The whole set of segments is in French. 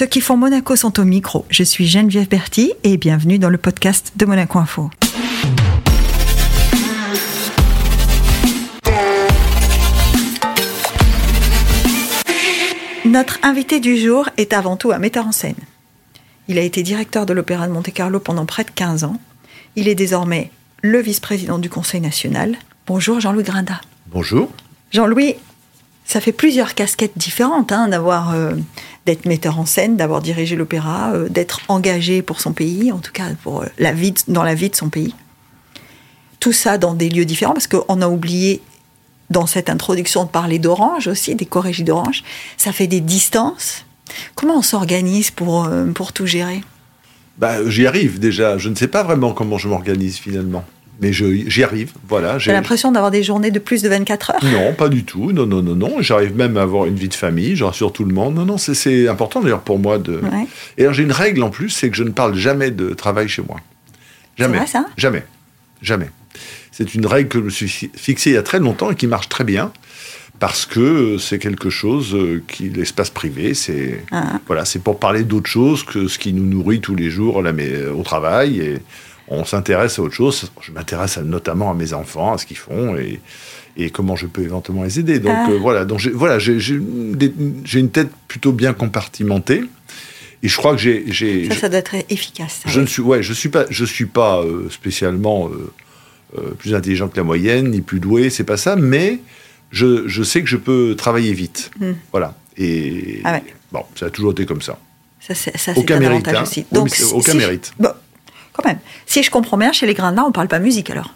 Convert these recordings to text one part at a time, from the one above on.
Ceux qui font Monaco sont au micro. Je suis Geneviève Berti et bienvenue dans le podcast de Monaco Info. Notre invité du jour est avant tout un metteur en scène. Il a été directeur de l'Opéra de Monte-Carlo pendant près de 15 ans. Il est désormais le vice-président du Conseil national. Bonjour Jean-Louis Grinda. Bonjour. Jean-Louis, ça fait plusieurs casquettes différentes hein, d'avoir euh, d'être metteur en scène, d'avoir dirigé l'opéra, euh, d'être engagé pour son pays, en tout cas pour euh, la vie, dans la vie de son pays. Tout ça dans des lieux différents, parce qu'on a oublié dans cette introduction de parler d'Orange aussi, des corrégies d'Orange. Ça fait des distances. Comment on s'organise pour, pour tout gérer? Bah, J'y arrive déjà. Je ne sais pas vraiment comment je m'organise finalement mais j'y arrive. Voilà. J'ai l'impression d'avoir des journées de plus de 24 heures? Non, pas du tout. Non, non, non, non. J'arrive même à avoir une vie de famille. Je rassure tout le monde. Non, non, c'est important d'ailleurs pour moi de. Et alors j'ai une règle en plus, c'est que je ne parle jamais de travail chez moi. Jamais. Vrai, ça? Jamais. Jamais. C'est une règle que je me suis fixée il y a très longtemps et qui marche très bien parce que c'est quelque chose euh, qui l'espace privé, c'est ah. voilà, c'est pour parler d'autre chose que ce qui nous nourrit tous les jours là, mais, au travail et on s'intéresse à autre chose. Je m'intéresse notamment à mes enfants, à ce qu'ils font et, comment je peux éventuellement les aider. Donc ah. euh, voilà, donc j'ai, voilà, une tête plutôt bien compartimentée. Et je crois que j'ai, ça, ça doit être efficace. Je ne suis, ouais, je suis pas, je suis pas euh, spécialement euh, plus intelligent que la moyenne, ni plus doué, c'est pas ça. Mais je, sais que je peux travailler vite. Hmm. Voilà. Et ah bon, ça a toujours été comme ça. Ça, c'est, aucun mérite, hein. aussi. Donc, aucun mérite quand même. Si je comprends bien, chez les Grindins, on parle pas musique alors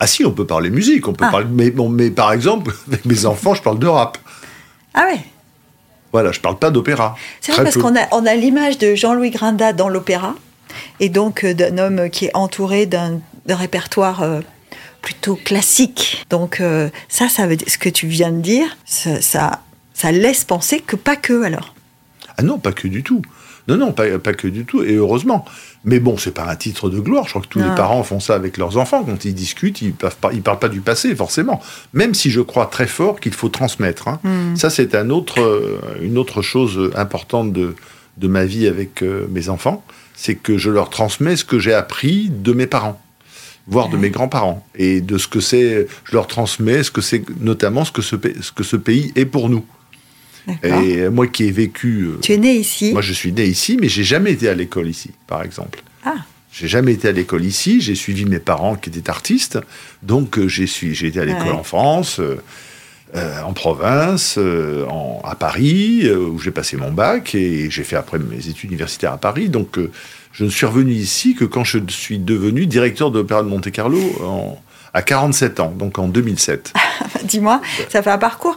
Ah si, on peut parler musique, on peut ah. parler. Mais, bon, mais par exemple, avec mes enfants, je parle de rap. Ah ouais Voilà, je parle pas d'opéra. C'est vrai parce qu'on a, on a l'image de Jean-Louis Grinda dans l'opéra, et donc euh, d'un homme qui est entouré d'un répertoire euh, plutôt classique. Donc euh, ça, ça veut dire, ce que tu viens de dire, ça, ça, ça laisse penser que pas que alors. Ah non, pas que du tout. Non, non, pas, que du tout, et heureusement. Mais bon, c'est pas un titre de gloire. Je crois que tous les parents font ça avec leurs enfants. Quand ils discutent, ils ne parlent pas du passé, forcément. Même si je crois très fort qu'il faut transmettre. Hein. Hmm. Ça, c'est un autre, euh, une autre chose importante de, de ma vie avec euh, mes enfants. C'est que je leur transmets ce que j'ai appris de mes parents voire de mes grands-parents, et de ce que c'est, je leur transmets ce que c'est, notamment ce que ce, ce que ce pays est pour nous. Et moi qui ai vécu. Euh, tu es né ici Moi je suis né ici, mais j'ai jamais été à l'école ici, par exemple. Ah. J'ai jamais été à l'école ici. J'ai suivi mes parents qui étaient artistes, donc euh, j'ai été à l'école en France. Euh, en province, à Paris, où j'ai passé mon bac et j'ai fait après mes études universitaires à Paris. Donc, je ne suis revenu ici que quand je suis devenu directeur de l'Opéra de Monte-Carlo à 47 ans, donc en 2007. Dis-moi, ça fait un parcours.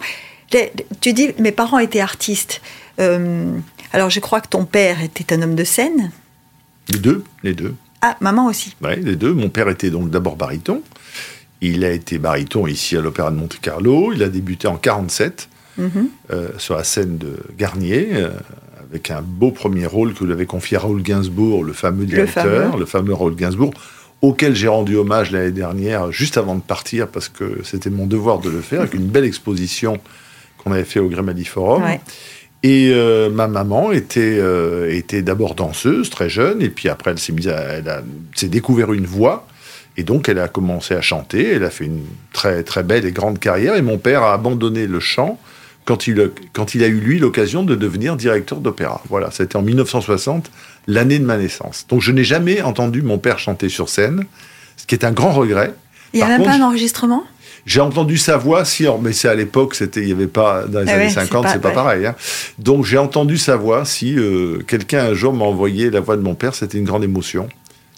Tu dis, mes parents étaient artistes. Euh, alors, je crois que ton père était un homme de scène. Les deux, les deux. Ah, maman aussi. Oui, les deux. Mon père était donc d'abord baryton. Il a été baryton ici à l'Opéra de Monte-Carlo. Il a débuté en 47 mhm. euh, sur la scène de Garnier, euh, avec un beau premier rôle que lui avait confié Raoul Gainsbourg, le fameux directeur, le fameux, Raoul Gainsbourg, auquel j'ai rendu hommage l'année dernière, juste avant de partir, parce que c'était mon devoir de le faire, avec une belle exposition qu'on avait fait au Grimaldi Forum. Et euh, ma maman était, euh, était d'abord danseuse, très jeune, et puis après elle s'est mise elle s'est découvert une voix, et donc elle a commencé à chanter. Elle a fait une très très belle et grande carrière. Et mon père a abandonné le chant quand il, quand il a eu lui l'occasion de devenir directeur d'opéra. Voilà, c'était en 1960, l'année de ma naissance. Donc je n'ai jamais entendu mon père chanter sur scène, ce qui est un grand regret. Il n'y a même pas un enregistrement? J'ai entendu sa voix, si, mais c'est à l'époque, c'était, il n'y avait pas, dans les ah années 50, c'est pas, pareil. Hein. Donc j'ai entendu sa voix, si euh, quelqu'un un jour m'a envoyé la voix de mon père, c'était une grande émotion.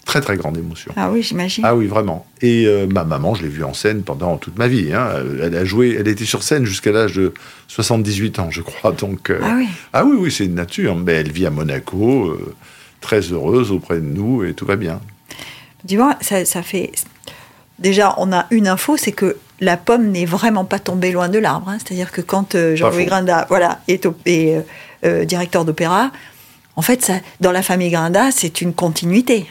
Très, très grande émotion. Ah oui, j'imagine. Ah oui, vraiment. Et euh, ma maman, je l'ai vue en scène pendant toute ma vie. Hein. Elle a joué, elle était sur scène jusqu'à l'âge de 78 ans, je crois. Donc, euh, ah oui. Ah oui, oui, c'est une nature. Mais elle vit à Monaco, très heureuse auprès de nous, et tout va bien. Dis-moi, ça, ça fait déjà, on a une info, c'est que la pomme n'est vraiment pas tombée loin de l'arbre. Hein. C'est-à-dire que quand euh, Jean-Louis Grinda voilà, est, euh, euh, directeur d'opéra, en fait, ça, dans la famille Grinda, c'est une continuité.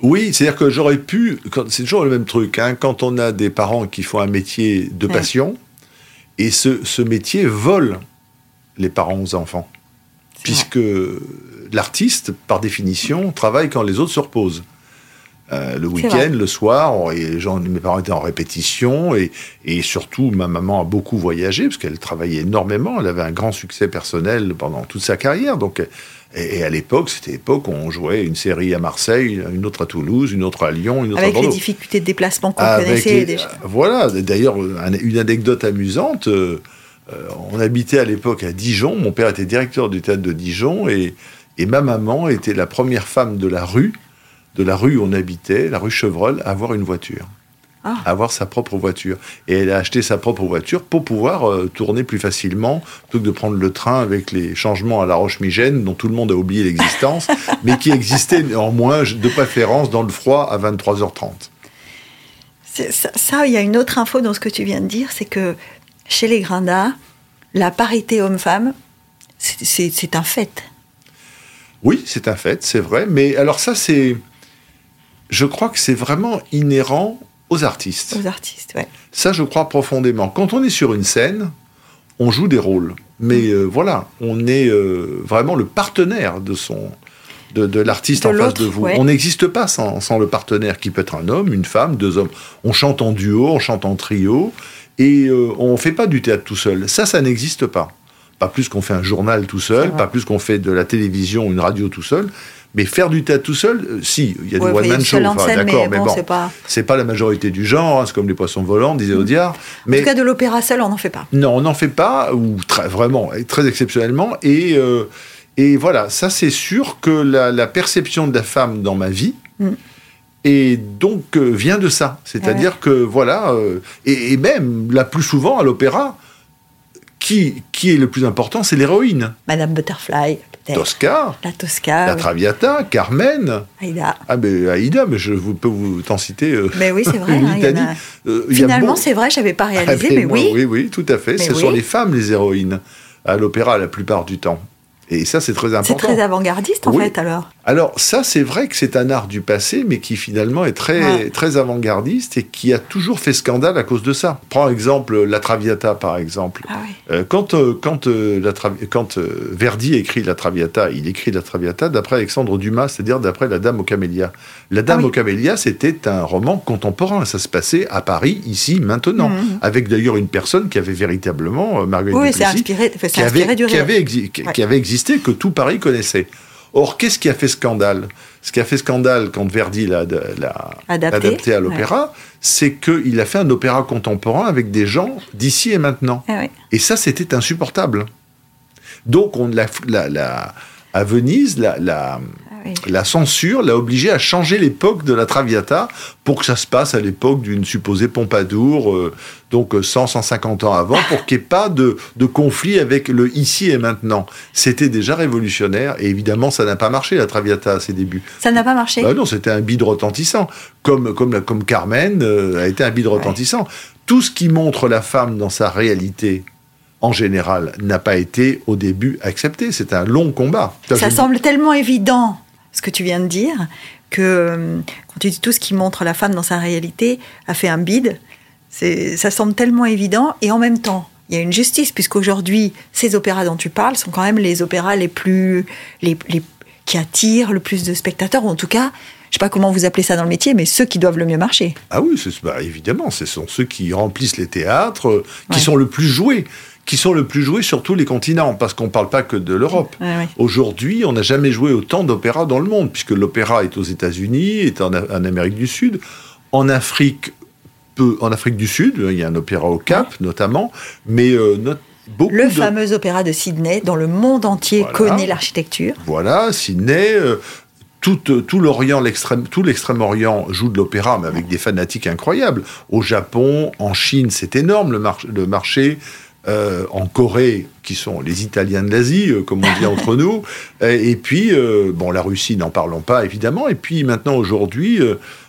Oui, c'est-à-dire que j'aurais pu. C'est toujours le même truc. Hein, quand on a des parents qui font un métier de passion, et ce, ce métier vole les parents aux enfants. puisque l'artiste, par définition, travaille quand les autres se reposent. Euh, le week-end, le soir, et gens, mes parents étaient en répétition, et, et, surtout ma maman a beaucoup voyagé, parce qu'elle travaillait énormément, elle avait un grand succès personnel pendant toute sa carrière, donc, et, à l'époque, c'était l'époque où on jouait une série à Marseille, une autre à Toulouse, une autre à Lyon, une autre Avec à Bordeaux. les difficultés de déplacement qu'on connaissait déjà. Voilà, d'ailleurs, une anecdote amusante, euh, on habitait à l'époque à Dijon, mon père était directeur du théâtre de Dijon, et, et ma maman était la première femme de la rue de la rue où on habitait, la rue Chevreul, à avoir une voiture. Ah. avoir sa propre voiture. Et elle a acheté sa propre voiture pour pouvoir euh, tourner plus facilement, plutôt que de prendre le train avec les changements à la Roche-Migène, dont tout le monde a oublié l'existence, mais qui existait néanmoins de préférence dans le froid à 23h30. Ça, ça, il y a une autre info dans ce que tu viens de dire, c'est que chez les Grindas, la parité homme-femme, c'est un fait. Oui, c'est un fait, c'est vrai. Mais alors ça, c'est je crois que c'est vraiment inhérent aux artistes. Aux artistes, ouais. Ça, je crois profondément. Quand on est sur une scène, on joue des rôles. Mais euh, voilà, on est euh, vraiment le partenaire de son de, l'artiste en face de vous. On n'existe pas sans, le partenaire qui peut être un homme, une femme, deux hommes. On chante en duo, on chante en trio, et euh, on ne fait pas du théâtre tout seul. Ça, ça n'existe pas. Pas plus qu'on fait un journal tout seul, pas plus qu'on fait de la télévision ou une radio tout seul. Mais faire du théâtre tout seul, euh, si, il y a du one-man show, d'accord, mais, bon, c'est pas... la majorité du genre, hein, c'est comme les poissons volants, disait Audiard. Mais, en tout cas, de l'opéra seul, on n'en fait pas. Non, on n'en fait pas, ou très, vraiment, très exceptionnellement, et, euh, et voilà, ça c'est sûr que la, perception de la femme dans ma vie, mm. et donc euh, vient de ça. C'est-à-dire que, voilà, et, et, même, la plus souvent à l'opéra, qui, qui est le plus important C'est l'héroïne. Madame Butterfly. Tosca. La Tosca. La Traviata, Carmen. Aïda. Ah, mais Aïda, mais je peux vous t'en citer. Euh, mais oui, c'est vrai. Hein, euh, Finalement, c'est vrai, je n'avais pas ah, réalisé, mais, oui. Oui, oui, tout à fait. Ce sont les femmes, les héroïnes, à l'opéra la plupart du temps. Et ça, c'est très important. C'est très avant-gardiste, en fait, alors. Alors, ça, c'est vrai que c'est un art du passé, mais qui finalement est très, très avant-gardiste et qui a toujours fait scandale à cause de ça. Prends exemple la Traviata, par exemple. Ah euh, quand euh, quand, euh, la quand Verdi écrit la Traviata, il écrit la Traviata d'après Alexandre Dumas, c'est-à-dire d'après La Dame aux Camélias. La Dame ah aux Camélias, c'était un roman contemporain. Ça se passait à Paris, ici, maintenant. Mmh. Avec d'ailleurs une personne qui avait véritablement, Marguerite oui, Duplessis, inspiré, qui, avait, qui, avait qui avait existé que tout Paris connaissait. Or, qu'est-ce qui a fait scandale? Ce qui a fait scandale quand Verdi l'a adapté. à l'opéra, c'est qu'il a fait un opéra contemporain avec des gens d'ici et maintenant. Ah et ça, c'était insupportable. Donc, on, la, à Venise, la, la censure l'a obligé à changer l'époque de la Traviata pour que ça se passe à l'époque d'une supposée Pompadour, euh, donc 100, 150 ans avant, pour qu'il n'y ait pas de, conflit avec le ici et maintenant. C'était déjà révolutionnaire, et évidemment, ça n'a pas marché, la Traviata, à ses débuts. Ça n'a pas marché bah Non, c'était un bide retentissant, comme, comme, comme Carmen euh, a été un bide retentissant. Tout ce qui montre la femme dans sa réalité, en général, n'a pas été au début accepté. C'est un long combat. Ça semble tellement évident ce que tu viens de dire, que euh, quand tu dis tout ce qui montre la femme dans sa réalité a fait un bide, ça semble tellement évident, et en même temps, il y a une justice, puisqu'aujourd'hui, ces opéras dont tu parles sont quand même les opéras les plus. Les, qui attirent le plus de spectateurs, ou en tout cas, je sais pas comment vous appelez ça dans le métier, mais ceux qui doivent le mieux marcher. Ah oui, bah, évidemment, ce sont ceux qui remplissent les théâtres, euh, qui sont le plus joués qui sont le plus joués sur tous les continents, parce qu'on ne parle pas que de l'Europe. Aujourd'hui, on n'a jamais joué autant d'opéra dans le monde, puisque l'opéra est aux États-Unis, est en, Amérique du Sud, en Afrique, peu, en Afrique du Sud, il y a un opéra au Cap notamment, mais euh, beaucoup le fameux opéra de Sydney, dont le monde entier connaît l'architecture. Voilà, Sydney. Euh, tout, tout l'Orient, l'extrême, tout l'extrême-orient joue de l'opéra, mais avec des fanatiques incroyables. Au Japon, en Chine, c'est énorme le, le marché. Euh, en Corée, qui sont les Italiens de l'Asie, euh, comme on dit entre nous, et, puis, euh, bon, la Russie, n'en parlons pas, évidemment, et puis maintenant, aujourd'hui,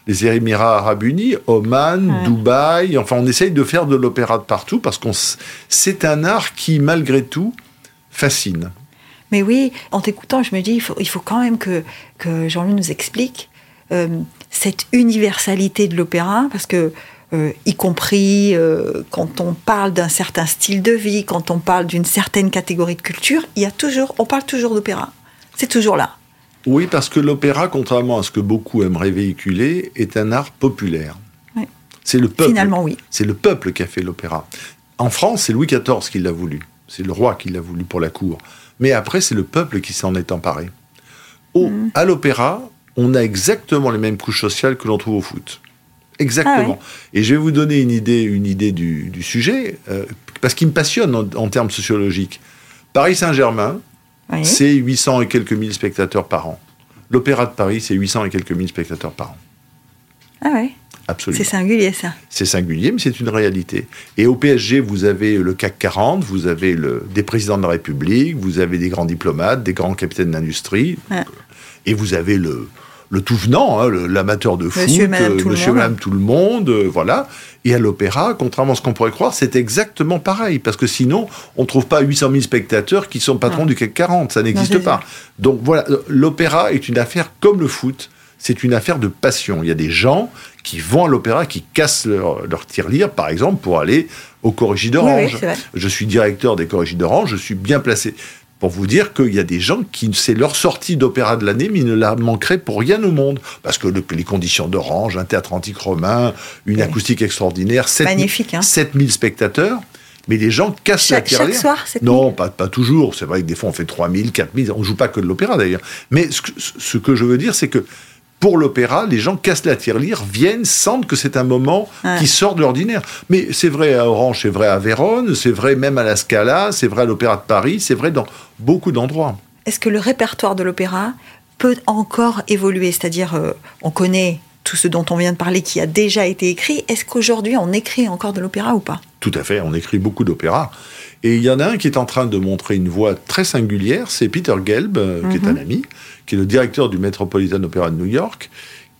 les Émirats arabes unis, Oman, Dubaï, enfin, on essaye de faire de l'opéra de partout, parce que c'est un art qui, malgré tout, fascine. Mais oui, en t'écoutant, je me dis, il faut, il faut quand même que, que Jean-Louis nous explique cette universalité de l'opéra, parce que euh, y compris euh, quand on parle d'un certain style de vie, quand on parle d'une certaine catégorie de culture, il y a toujours, on parle toujours d'opéra. C'est toujours là. Oui, parce que l'opéra, contrairement à ce que beaucoup aimeraient véhiculer, est un art populaire. Oui. C'est le peuple. Finalement, oui. C'est le peuple qui a fait l'opéra. En France, c'est Louis XIV qui l'a voulu. C'est le roi qui l'a voulu pour la cour. Mais après, c'est le peuple qui s'en est emparé. Au, Mm. À l'opéra, on a exactement les mêmes couches sociales que l'on trouve au foot. Exactement. Ah Et je vais vous donner une idée, une idée du, du sujet, euh, parce qu'il me passionne en, en termes sociologiques. Paris Saint-Germain, Oui. c'est 800 et quelques mille spectateurs par an. L'Opéra de Paris, c'est 800 et quelques mille spectateurs par an. Ah ouais. Absolument. C'est singulier ça. C'est singulier, mais c'est une réalité. Et au PSG, vous avez le CAC 40, vous avez le, des présidents de la République, vous avez des grands diplomates, des grands capitaines d'industrie, Ouais. et vous avez le, le tout venant, hein, le- l'amateur de foot, Monsieur et Madame euh, tout le monsieur. Madame tout le monde, euh, voilà. Et à l'opéra, contrairement à ce qu'on pourrait croire, c'est exactement pareil, parce que sinon, on ne trouve pas 800 000 spectateurs qui sont patrons Non. du CAC 40, ça n'existe pas. Donc voilà, euh, l'opéra est une affaire comme le foot, c'est une affaire de passion. Il y a des gens qui vont à l'opéra, qui cassent leur, leur tirelire, par exemple, pour aller au Corrigi Oui, d'Orange. oui, je suis directeur des Corrigi d'Orange, je suis bien placé pour vous dire qu'il y a des gens qui, c'est leur sortie d'opéra de l'année, mais ils ne la manqueraient pour rien au monde. Parce que le- les conditions d'Orange, un théâtre antique romain, une Oui. acoustique extraordinaire, 7000 Magnifique, hein. 7000 spectateurs, mais les gens cassent la tirelire. chaque soir, 7000? Non, pas, pas toujours. C'est vrai que des fois, on fait 3000, 4000. On joue pas que de l'opéra, d'ailleurs. Mais ce que, ce que je veux dire, c'est que pour l'opéra, les gens cassent la tirelire, viennent, sentent que c'est un moment Ouais. qui sort de l'ordinaire. Mais c'est vrai à Orange, c'est vrai à Vérone, c'est vrai même à la Scala, c'est vrai à l'Opéra de Paris, c'est vrai dans beaucoup d'endroits. Est-ce que le répertoire de l'opéra peut encore évoluer? C'est-à-dire, euh, on connaît tout ce dont on vient de parler qui a déjà été écrit. Est-ce qu'aujourd'hui, on écrit encore de l'opéra ou pas? Tout à fait, on écrit beaucoup d'opéras. Et il y en a un qui est en train de montrer une voix très singulière, c'est Peter Gelb, euh, qui est un ami, qui est le directeur du Metropolitan Opera de New York,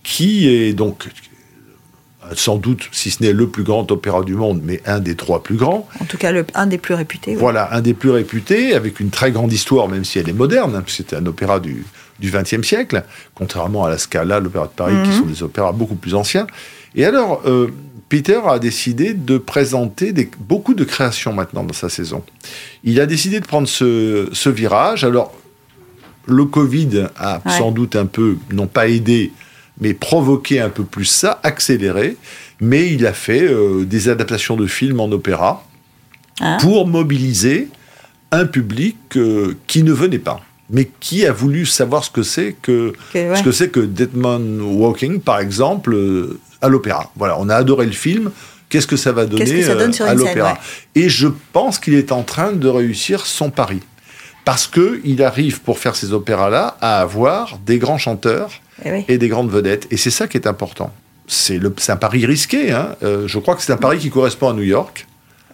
qui est donc euh, sans doute, si ce n'est le plus grand opéra du monde, mais un des trois plus grands. En tout cas, le, un des plus réputés. oui. Voilà, un des plus réputés, avec une très grande histoire, même si elle est moderne, hein, puisque c'était un opéra du du XXe siècle, contrairement à la Scala, l'Opéra de Paris, qui sont des opéras beaucoup plus anciens. Et alors, euh, Peter a décidé de présenter des- beaucoup de créations maintenant dans sa saison. Il a décidé de prendre ce, ce virage. Alors, le Covid a Ouais. sans doute un peu, non pas aidé, mais provoqué un peu plus ça, accéléré. Mais il a fait euh, des adaptations de films en opéra Hein pour mobiliser un public euh, qui ne venait pas, mais qui a voulu savoir ce que c'est que, ouais. ce que c'est que Deadman Walking, par exemple, euh, à l'opéra. Voilà, on a adoré le film. Qu'est-ce que ça va donner Qu'est-ce que ça donne euh, sur à l'opéra ouais. Et je pense qu'il est en train de réussir son pari. Parce qu'il arrive, pour faire ces opéras-là, à avoir des grands chanteurs Eh oui. et des grandes vedettes. Et c'est ça qui est important. C'est un pari risqué. hein. Euh, je crois que c'est un pari qui correspond à New York,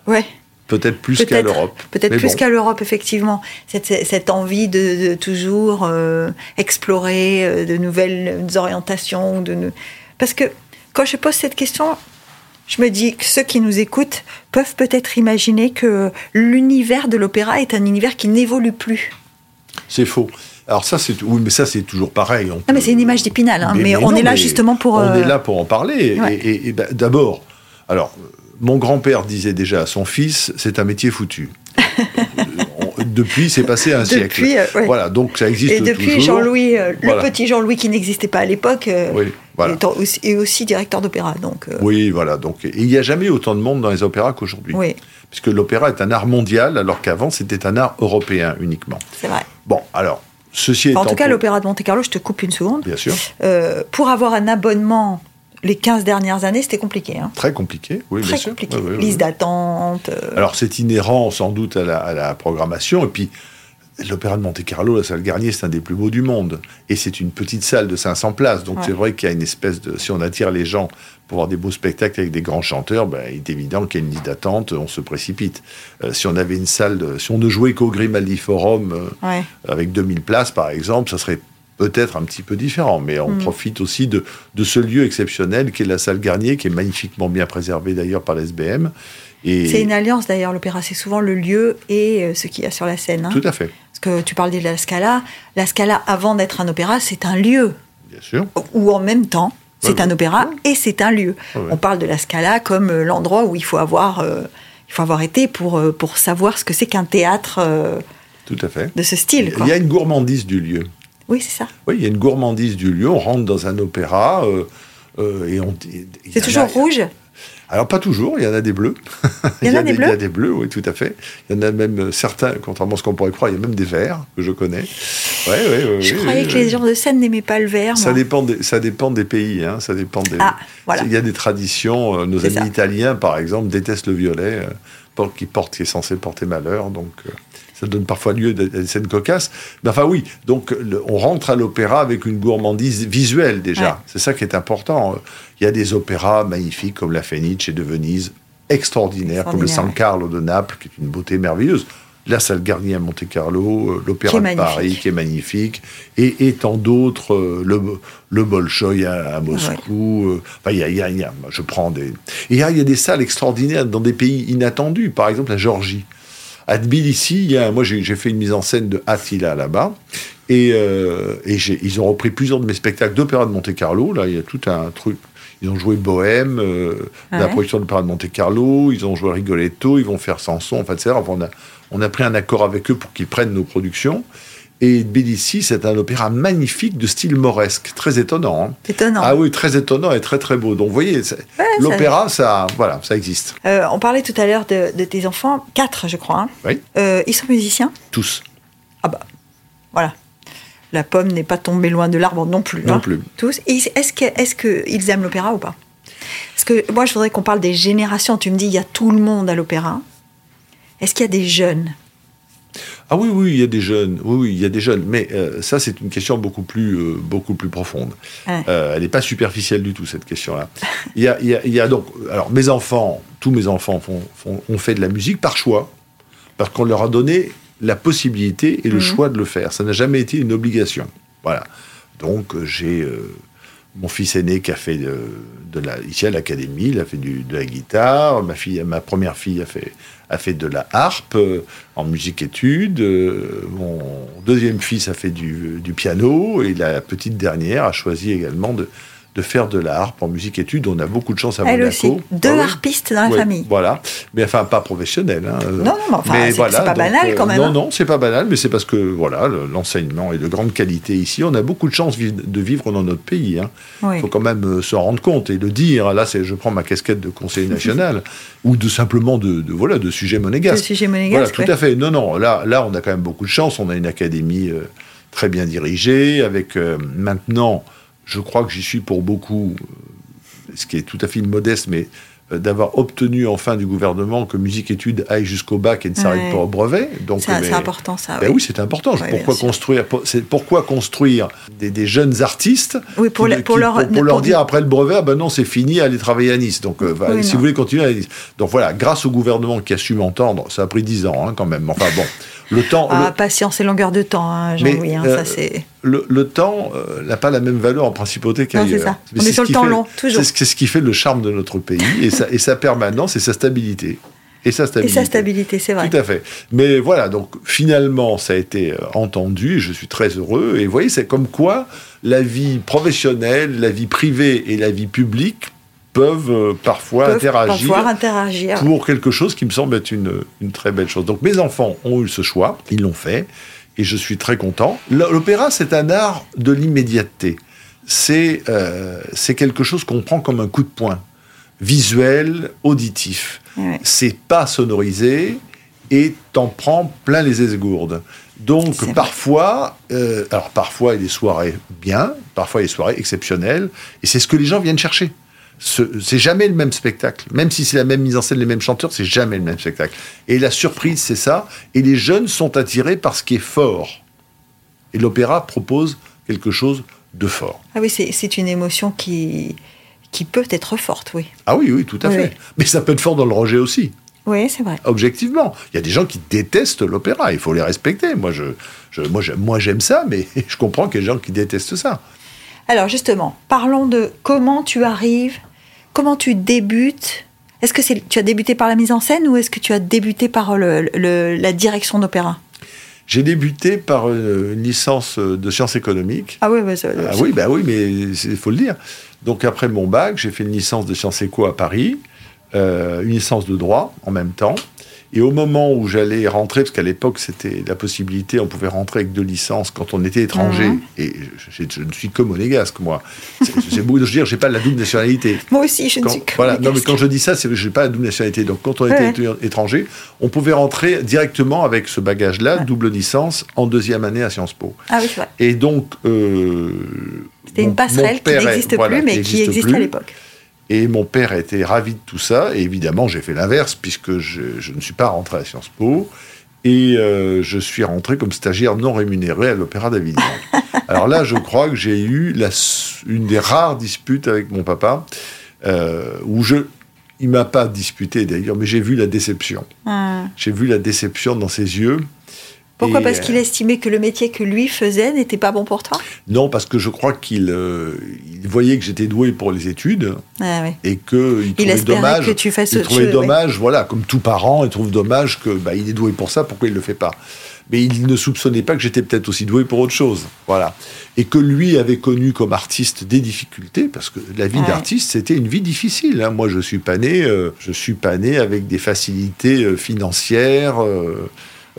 Ouais. peut-être plus qu'à l'Europe. Peut-être plus bon. qu'à l'Europe, effectivement. Cette, cette envie de, de toujours euh, explorer de nouvelles orientations. De Parce que quand je pose cette question, je me dis que ceux qui nous écoutent peuvent peut-être imaginer que l'univers de l'opéra est un univers qui n'évolue plus. C'est faux. Alors ça, c'est oui, mais ça c'est toujours pareil. On Non, mais c'est une image d'épinal, hein, mais, on non, est là justement pour. On euh, est là pour en parler. Ouais. Et, et- et ben, d'abord, alors mon grand-père disait déjà à son fils, c'est un métier foutu. Depuis, c'est passé un siècle. Depuis, euh, ouais. Voilà, donc ça existe Et depuis. Jean-Louis, euh, Voilà. le petit Jean-Louis qui n'existait pas à l'époque, euh, Oui, voilà. est, aussi, est aussi directeur d'opéra. Donc, euh, Oui, voilà. Donc, il n'y a jamais autant de monde dans les opéras qu'aujourd'hui. oui, Puisque l'opéra est un art mondial, alors qu'avant, c'était un art européen uniquement. c'est vrai. Bon, alors, ceci Enfin, en tout cas, pour- l'opéra de Monte-Carlo, je te coupe une seconde. Bien sûr. Pour avoir un abonnement les 15 dernières années, c'était compliqué. hein. Très compliqué, oui, Très bien sûr. compliqué. Oui, oui, oui, Liste d'attente. euh, Alors c'est inhérent sans doute à la, à la programmation. Et puis l'Opéra de Monte-Carlo, la salle Garnier, c'est un des plus beaux du monde. Et c'est une petite salle de 500 places. Donc Ouais. c'est vrai qu'il y a une espèce de... Si on attire les gens pour voir des beaux spectacles avec des grands chanteurs, ben, il est évident qu'il y a une liste d'attente, on se précipite. Euh, si on avait une salle... De... Si on ne jouait qu'au Grimaldi Forum euh, ouais. avec 2000 places, par exemple, ça serait peut-être un petit peu différent, mais on Mm. profite aussi de, de ce lieu exceptionnel qui est la salle Garnier, qui est magnifiquement bien préservée d'ailleurs par l'SBM. Et... C'est une alliance d'ailleurs, l'opéra. C'est souvent le lieu et euh, ce qu'il y a sur la scène. hein. Tout à fait, Parce que tu parles de la Scala. La Scala, avant d'être un opéra, c'est un lieu bien sûr. où en même temps, C'est Ouais, un ouais. opéra et c'est un lieu. Ouais. On parle de la Scala comme euh, l'endroit où il faut avoir, euh, il faut avoir été pour, pour savoir ce que c'est qu'un théâtre euh, Tout à fait. de ce style. Il y a une gourmandise du lieu. Oui, c'est ça. Oui, il y a une gourmandise du lieu. On rentre dans un opéra euh, euh, et on. C'est toujours a- rouge. Alors pas toujours, il y en a des bleus. Il y en a des Il y bleus a des bleus, oui, tout à fait. Il y en a même certains, contrairement à ce qu'on pourrait croire, il y a même des verts que je connais. Ouais, ouais, ouais, Je croyais que les gens de scène n'aimaient pas le vert. Ça moi. dépend, des, ça dépend des pays, hein, ça dépend des. Ah, voilà. Il y a des traditions. euh, nos amis ça. italiens, par exemple, détestent le violet, euh, qui porte, qui est censé porter malheur. Donc, euh, ça donne parfois lieu à des scènes cocasses. Mais enfin, oui. Donc, le- on rentre à l'opéra avec une gourmandise visuelle déjà. Ouais. C'est ça qui est important. Il y a des opéras magnifiques comme la Fenice de Venise, extraordinaires, comme le San Carlo de Naples, qui est une beauté merveilleuse. La salle Garnier à Monte Carlo, euh, l'Opéra de Paris, qui est magnifique, et, et tant d'autres, euh, le, le Bolchoï à, à Moscou. euh, enfin, il y a, y a- y a- je prends des. Il y, a, il y a des salles extraordinaires dans des pays inattendus, par exemple la Géorgie. À Tbilissi, il y a, moi j'ai fait une mise en scène de Attila là-bas, et, euh, et ils ont repris plusieurs de mes spectacles d'opéra de Monte Carlo. Là, il y a tout un truc. Ils ont joué Bohème, euh, la production de l'opéra de Monte Carlo, ils ont joué Rigoletto, ils vont faire Samson, enfin. Enfin, on, a, on a pris un accord avec eux pour qu'ils prennent nos productions. Et Tbilissi, c'est un opéra magnifique de style mauresque, très étonnant. hein. Étonnant. Ah oui, très étonnant et très très beau. Donc vous voyez, Ouais, l'opéra, ça, voilà, ça existe. Euh, on parlait tout à l'heure de, de tes enfants, quatre, je crois. hein. Oui, Euh, ils sont musiciens? Tous. Ah bah, voilà. La pomme n'est pas tombée loin de l'arbre non plus. Non hein. plus. Tous. Est-ce que- est-ce qu'ils aiment l'opéra ou pas? Parce que moi, je voudrais qu'on parle des générations. Tu me dis, il y a tout le monde à l'opéra. Est-ce qu'il y a des jeunes? Ah oui, oui, il y a des jeunes. Oui, oui, il y a des jeunes. Mais euh, ça, c'est une question beaucoup plus, euh, beaucoup plus profonde. Ouais. Euh, elle n'est pas superficielle du tout, cette question-là. Il y a, il y a- il y a donc. Alors, mes enfants, tous mes enfants font, font- ont fait de la musique par choix, parce qu'on leur a donné la possibilité et le Mhm. choix de le faire. Ça n'a jamais été une obligation. Voilà. Donc, j'ai. mon fils aîné qui a fait de, la, ici à l'académie, il a fait du- de la guitare. Ma, fille, ma première fille a fait, a fait de la harpe euh, en musique-études. Euh, mon deuxième fils a fait du, du piano. Et la petite dernière a choisi également de, de faire de la harpe en musique-études. On a beaucoup de chance à Elle Monaco. aussi. Deux Ah oui. harpistes dans la Ouais, famille. Voilà, mais enfin pas professionnel. hein. Non, non, mais enfin, c'est- c'est pas banal quand même, Non, hein. non, c'est pas banal, mais c'est parce que voilà, le- l'enseignement est de grande qualité ici. On a beaucoup de chance de vivre dans notre pays. hein. Il Oui. faut quand même euh, s'en rendre compte et le dire. Là, c'est, je prends ma casquette de conseiller national ou de simplement de, de- voilà de sujet monégasque. sujet Voilà, monégasque. tout ouais. à fait. Non, non, là, là, on a quand même beaucoup de chance. On a une académie euh, très bien dirigée, avec euh, maintenant, je crois que j'y suis pour beaucoup, ce qui est tout à fait modeste, mais d'avoir obtenu enfin du gouvernement que musique-études aille jusqu'au bac et ne s'arrête Ouais. pas au brevet. Donc, C'est mais- c'est important ça. ben oui. oui, c'est important. Ouais, pourquoi, construire, pour- c'est pourquoi construire des, des jeunes artistes Oui, pour qui- le- pour qui- leur- pour, pour leur pour dire après le brevet, ah ben non, c'est fini, allez travailler à Nice. Donc, euh, Oui, si non. vous voulez continuer à Nice. Donc voilà, grâce au gouvernement qui a su m'entendre, ça a pris 10 ans hein, quand même. Enfin bon, le temps, Ah, le- patience et longueur de temps, hein, Jean-Louis. Mais, hein, euh, ça, c'est. le, le temps euh, n'a pas la même valeur en principauté Non, qu'ailleurs. c'est ça. Mais On est ce sur le temps fait- long, toujours. C'est ce, c'est ce qui fait le charme de notre pays et sa, et sa permanence et sa stabilité. Et sa Et stabilité. sa stabilité, c'est vrai. Tout à fait. Mais voilà, donc finalement, ça a été euh, entendu et je suis très heureux. Et vous voyez, c'est comme quoi la vie professionnelle, la vie privée et la vie publique peuvent euh, parfois Peuvent interagir interagir. pour quelque chose qui me semble être une, une très belle chose. Donc mes enfants ont eu ce choix, ils l'ont fait, et je suis très content. L'opéra, c'est un art de l'immédiateté. C'est euh, c'est quelque chose qu'on prend comme un coup de poing, visuel, auditif. Ouais. C'est pas sonorisé et t'en prends plein les esgourdes. Donc parfois, euh, alors parfois il y a des soirées bien, parfois il y a des soirées exceptionnelles, et c'est ce que les gens viennent chercher. Ce- C'est jamais le même spectacle, même si c'est la même mise en scène, les mêmes chanteurs, c'est jamais le même spectacle. Et la surprise, c'est ça. Et les jeunes sont attirés par ce qui est fort. Et l'opéra propose quelque chose de fort. Ah oui, c'est c'est une émotion qui, qui peut être forte, oui. Ah oui, oui, tout à Oui, fait. oui. Mais ça peut être fort dans le rejet aussi. Oui, c'est vrai. objectivement. Il y a des gens qui détestent l'opéra, il faut les respecter. Moi, je, je- moi, j'aime, moi, j'aime ça, mais je comprends qu'il y a des gens qui détestent ça. Alors justement, parlons de comment tu arrives, comment tu débutes. Est-ce que c'est tu as débuté par la mise en scène ou est-ce que tu as débuté par le- le- la direction d'opéra? J'ai débuté par euh, une, licence de sciences économiques. Ah oui, bah, ça, ah, oui, bah oui, mais il faut le dire. Donc après mon bac, j'ai fait une licence de sciences éco à Paris, euh, une licence de droit en même temps. Et au moment où j'allais rentrer, parce qu'à l'époque c'était la possibilité, on pouvait rentrer avec deux licences quand on était étranger. Mhm. Et je, ne suis que monégasque, moi. C'est beau de dire, j'ai pas la double nationalité. Moi aussi, je ne suis que Voilà, non, mais quand je dis ça, c'est que j'ai pas la double nationalité. Donc quand on était étranger, on pouvait rentrer directement avec ce bagage-là, double licence, en deuxième année à Sciences Po. Ah oui, c'est vrai. Et donc. Euh, c'était une passerelle qui n'existe plus, mais qui existait à l'époque. Et mon père était ravi de tout ça. Et évidemment, j'ai fait l'inverse, puisque je, ne suis pas rentré à Sciences Po. Et euh, je suis rentré comme stagiaire non rémunéré à l'Opéra d'Avignon. Alors là, je crois que j'ai eu la, une des rares disputes avec mon papa, euh, où je, il m'a pas disputé d'ailleurs, mais j'ai vu la déception. Ah. J'ai vu la déception dans ses yeux. Pourquoi Parce qu'il euh, estimait que le métier que lui faisait n'était pas bon pour toi? Non, parce que je crois qu'il euh, voyait que j'étais doué pour les études ah, et qu'il trouvait il dommage. Que tu fasses il trouvait dommage, voilà, comme tout parent, il trouve dommage que bah, il est doué pour ça, pourquoi il le fait pas? Mais il ne soupçonnait pas que j'étais peut-être aussi doué pour autre chose. Voilà. Et que lui avait connu comme artiste des difficultés, parce que la vie d'artiste, c'était une vie difficile. Hein. Moi, je suis pas né, euh, je suis pas né avec des facilités financières.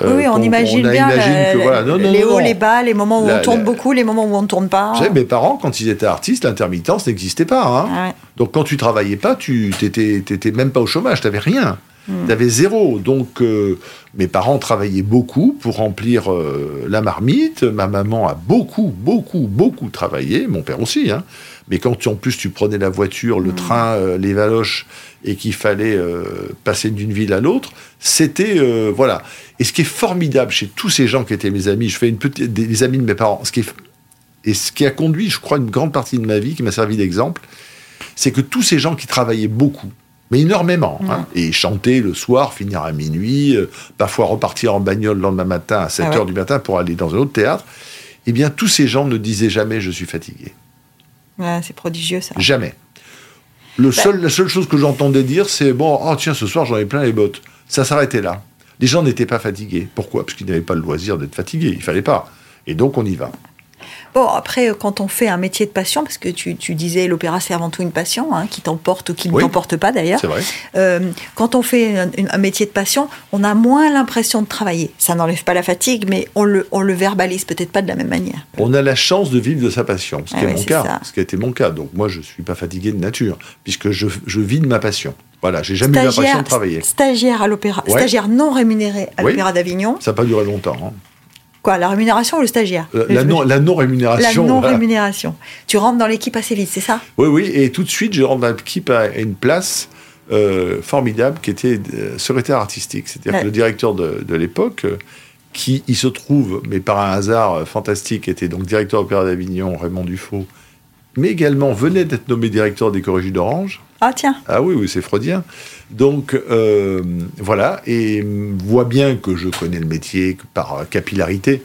Euh, oui, on imagine bien les hauts, les bas, les moments où on tourne beaucoup, les moments où on ne tourne pas. mes parents, quand ils étaient artistes, l'intermittence n'existait pas. Hein. Ah Donc quand tu travaillais pas, tu n'étais même pas au chômage, tu n'avais rien. Hmm. Tu avais zéro. Donc, euh, mes parents travaillaient beaucoup pour remplir euh, la marmite. Ma maman a beaucoup, beaucoup, beaucoup travaillé. Mon père aussi. Hein. Mais quand en plus tu prenais la voiture, le hmm. train, les valoches, et qu'il fallait passer d'une ville à l'autre, c'était voilà. Et ce qui est formidable chez tous ces gens qui étaient mes amis, je fais une petite, des, amis de mes parents, ce qui est, et ce qui a conduit, je crois, une grande partie de ma vie, qui m'a servi d'exemple, c'est que tous ces gens qui travaillaient beaucoup, mais énormément, hein, et chanter le soir, finir à minuit, euh, parfois repartir en bagnole le lendemain matin à 7 h ah du matin pour aller dans un autre théâtre, eh bien, tous ces gens ne disaient jamais je suis fatigué. c'est prodigieux ça. Jamais. Le bah la seule chose que j'entendais dire, c'est bon, oh tiens, ce soir j'en ai plein les bottes. Ça s'arrêtait là. Les gens n'étaient pas fatigués. Pourquoi? Parce qu'ils n'avaient pas le loisir d'être fatigués. Il fallait pas. Et donc on y va. Bon, après, euh, quand on fait un métier de passion, parce que tu, disais l'opéra c'est avant tout une passion, hein, qui t'emporte ou qui ne t'emporte pas d'ailleurs. Euh, quand on fait un, métier de passion, on a moins l'impression de travailler. Ça n'enlève pas la fatigue, mais on le, on le verbalise peut-être pas de la même manière. On a la chance de vivre de sa passion, ce qui ah est mon cas, ce qui a été mon cas. Donc moi, je suis pas fatigué de nature, puisque je, je vis de ma passion. Voilà, j'ai jamais eu l'impression de travailler. Stagiaire à l'opéra, stagiaire non rémunéré à l'opéra d'Avignon. Ça n'a pas duré longtemps. Hein. Quoi, la rémunération ou le stagiaire euh, la, non. La non rémunération. Tu rentres dans l'équipe assez vite, c'est ça Oui, oui, et tout de suite, je rentre dans l'équipe à une place euh, formidable qui était euh, secrétaire artistique. C'est-à-dire que le directeur de, l'époque, qui, il se trouve, mais par un hasard fantastique, était donc directeur opéra d'Avignon, Raymond Dufaux, mais également venait d'être nommé directeur des Corrigies d'Orange. Ah tiens. Ah oui, oui, c'est freudien. Donc euh, voilà, et voit bien que je connais le métier par capillarité.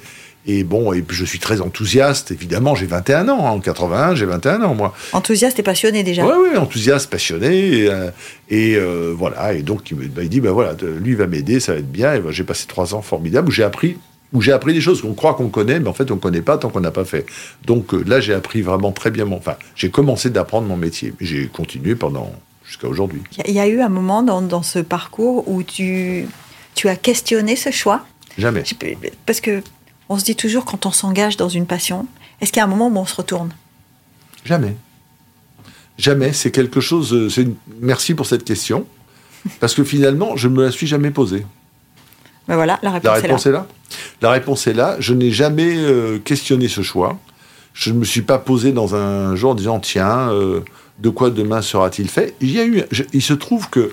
Et bon, et je suis très enthousiaste, évidemment, j'ai 21 ans, hein. en 81, j'ai 21 ans, moi. Enthousiaste et passionné déjà Oui, oui, enthousiaste, passionné, et, euh, euh, voilà, et donc il, me, bah, dit, ben voilà, lui va m'aider, ça va être bien, et ben, j'ai passé trois ans formidables où j'ai appris où j'ai appris des choses qu'on croit qu'on connaît, mais en fait on ne connaît pas tant qu'on n'a pas fait. Donc là j'ai appris vraiment très bien mon... Enfin, j'ai commencé d'apprendre mon métier. J'ai continué pendant... jusqu'à aujourd'hui. Il y a eu un moment dans, ce parcours où tu, tu as questionné ce choix Jamais. Parce que on se dit toujours quand on s'engage dans une passion, est-ce qu'il y a un moment où on se retourne? Jamais. Jamais. C'est quelque chose... Euh, merci pour cette question. Parce que finalement, je ne me la suis jamais posée. Ben voilà, la réponse, est, là. La réponse est là. Je n'ai jamais euh, questionné ce choix. Je ne me suis pas posé dans un jour en disant tiens, euh, de quoi demain sera-t-il fait? Il y a eu. il se trouve que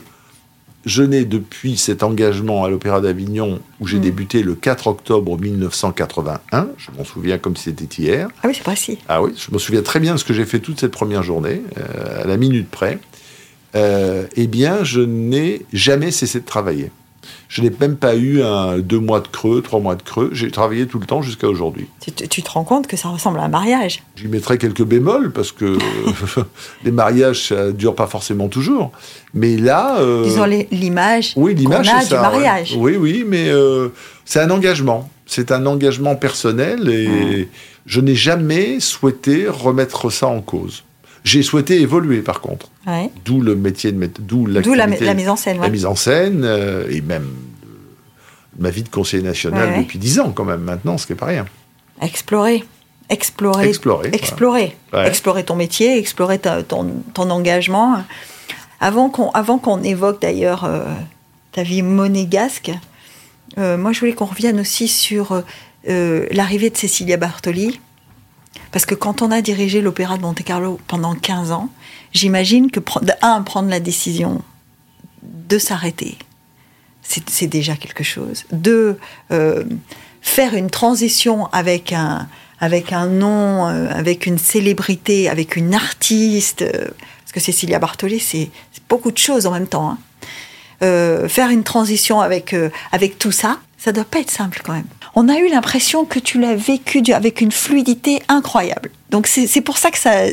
je n'ai depuis cet engagement à l'Opéra d'Avignon où j'ai hmm. débuté le 4 octobre 1981. Je m'en souviens comme si c'était hier. Ah oui, c'est précis. Ah oui, je me souviens très bien de ce que j'ai fait toute cette première journée, euh, à la minute près. eh bien, je n'ai jamais cessé de travailler. Je n'ai même pas eu un, deux mois de creux, trois mois de creux. J'ai travaillé tout le temps jusqu'à aujourd'hui. Tu, te rends compte que ça ressemble à un mariage? J'y mettrai quelques bémols parce que les mariages, ça dure pas forcément toujours. Mais là. Euh, Disons l'image oui, l'image du mariage. Oui, oui, mais euh, c'est un engagement. C'est un engagement personnel et je n'ai jamais souhaité remettre ça en cause. J'ai souhaité évoluer par contre. Ouais. D'où le métier de d'où la, mise en scène. la ouais. mise en scène euh, et même euh, ma vie de conseiller national Ouais, depuis 10 ans quand même maintenant, ce qui n'est pas rien. Explorer. Explorer. Explorer. Explorer. Ton métier, explorer ta- ton, ton engagement. Avant qu'on avant qu'on évoque d'ailleurs euh, ta vie monégasque, euh, moi je voulais qu'on revienne aussi sur l'arrivée de Cecilia Bartoli. Parce que quand on a dirigé l'opéra de Monte-Carlo pendant 15 ans, j'imagine que, un, prendre la décision de s'arrêter, c'est déjà quelque chose. Deux, euh, faire une transition avec un, avec un nom, euh, avec une célébrité, avec une artiste, euh, parce que Cecilia Bartoli, c'est beaucoup de choses en même temps. hein. Euh, faire une transition avec, avec tout ça, ça doit pas être simple quand même. On a eu l'impression que tu l'as vécu avec une fluidité incroyable. Donc c'est pour ça que ça,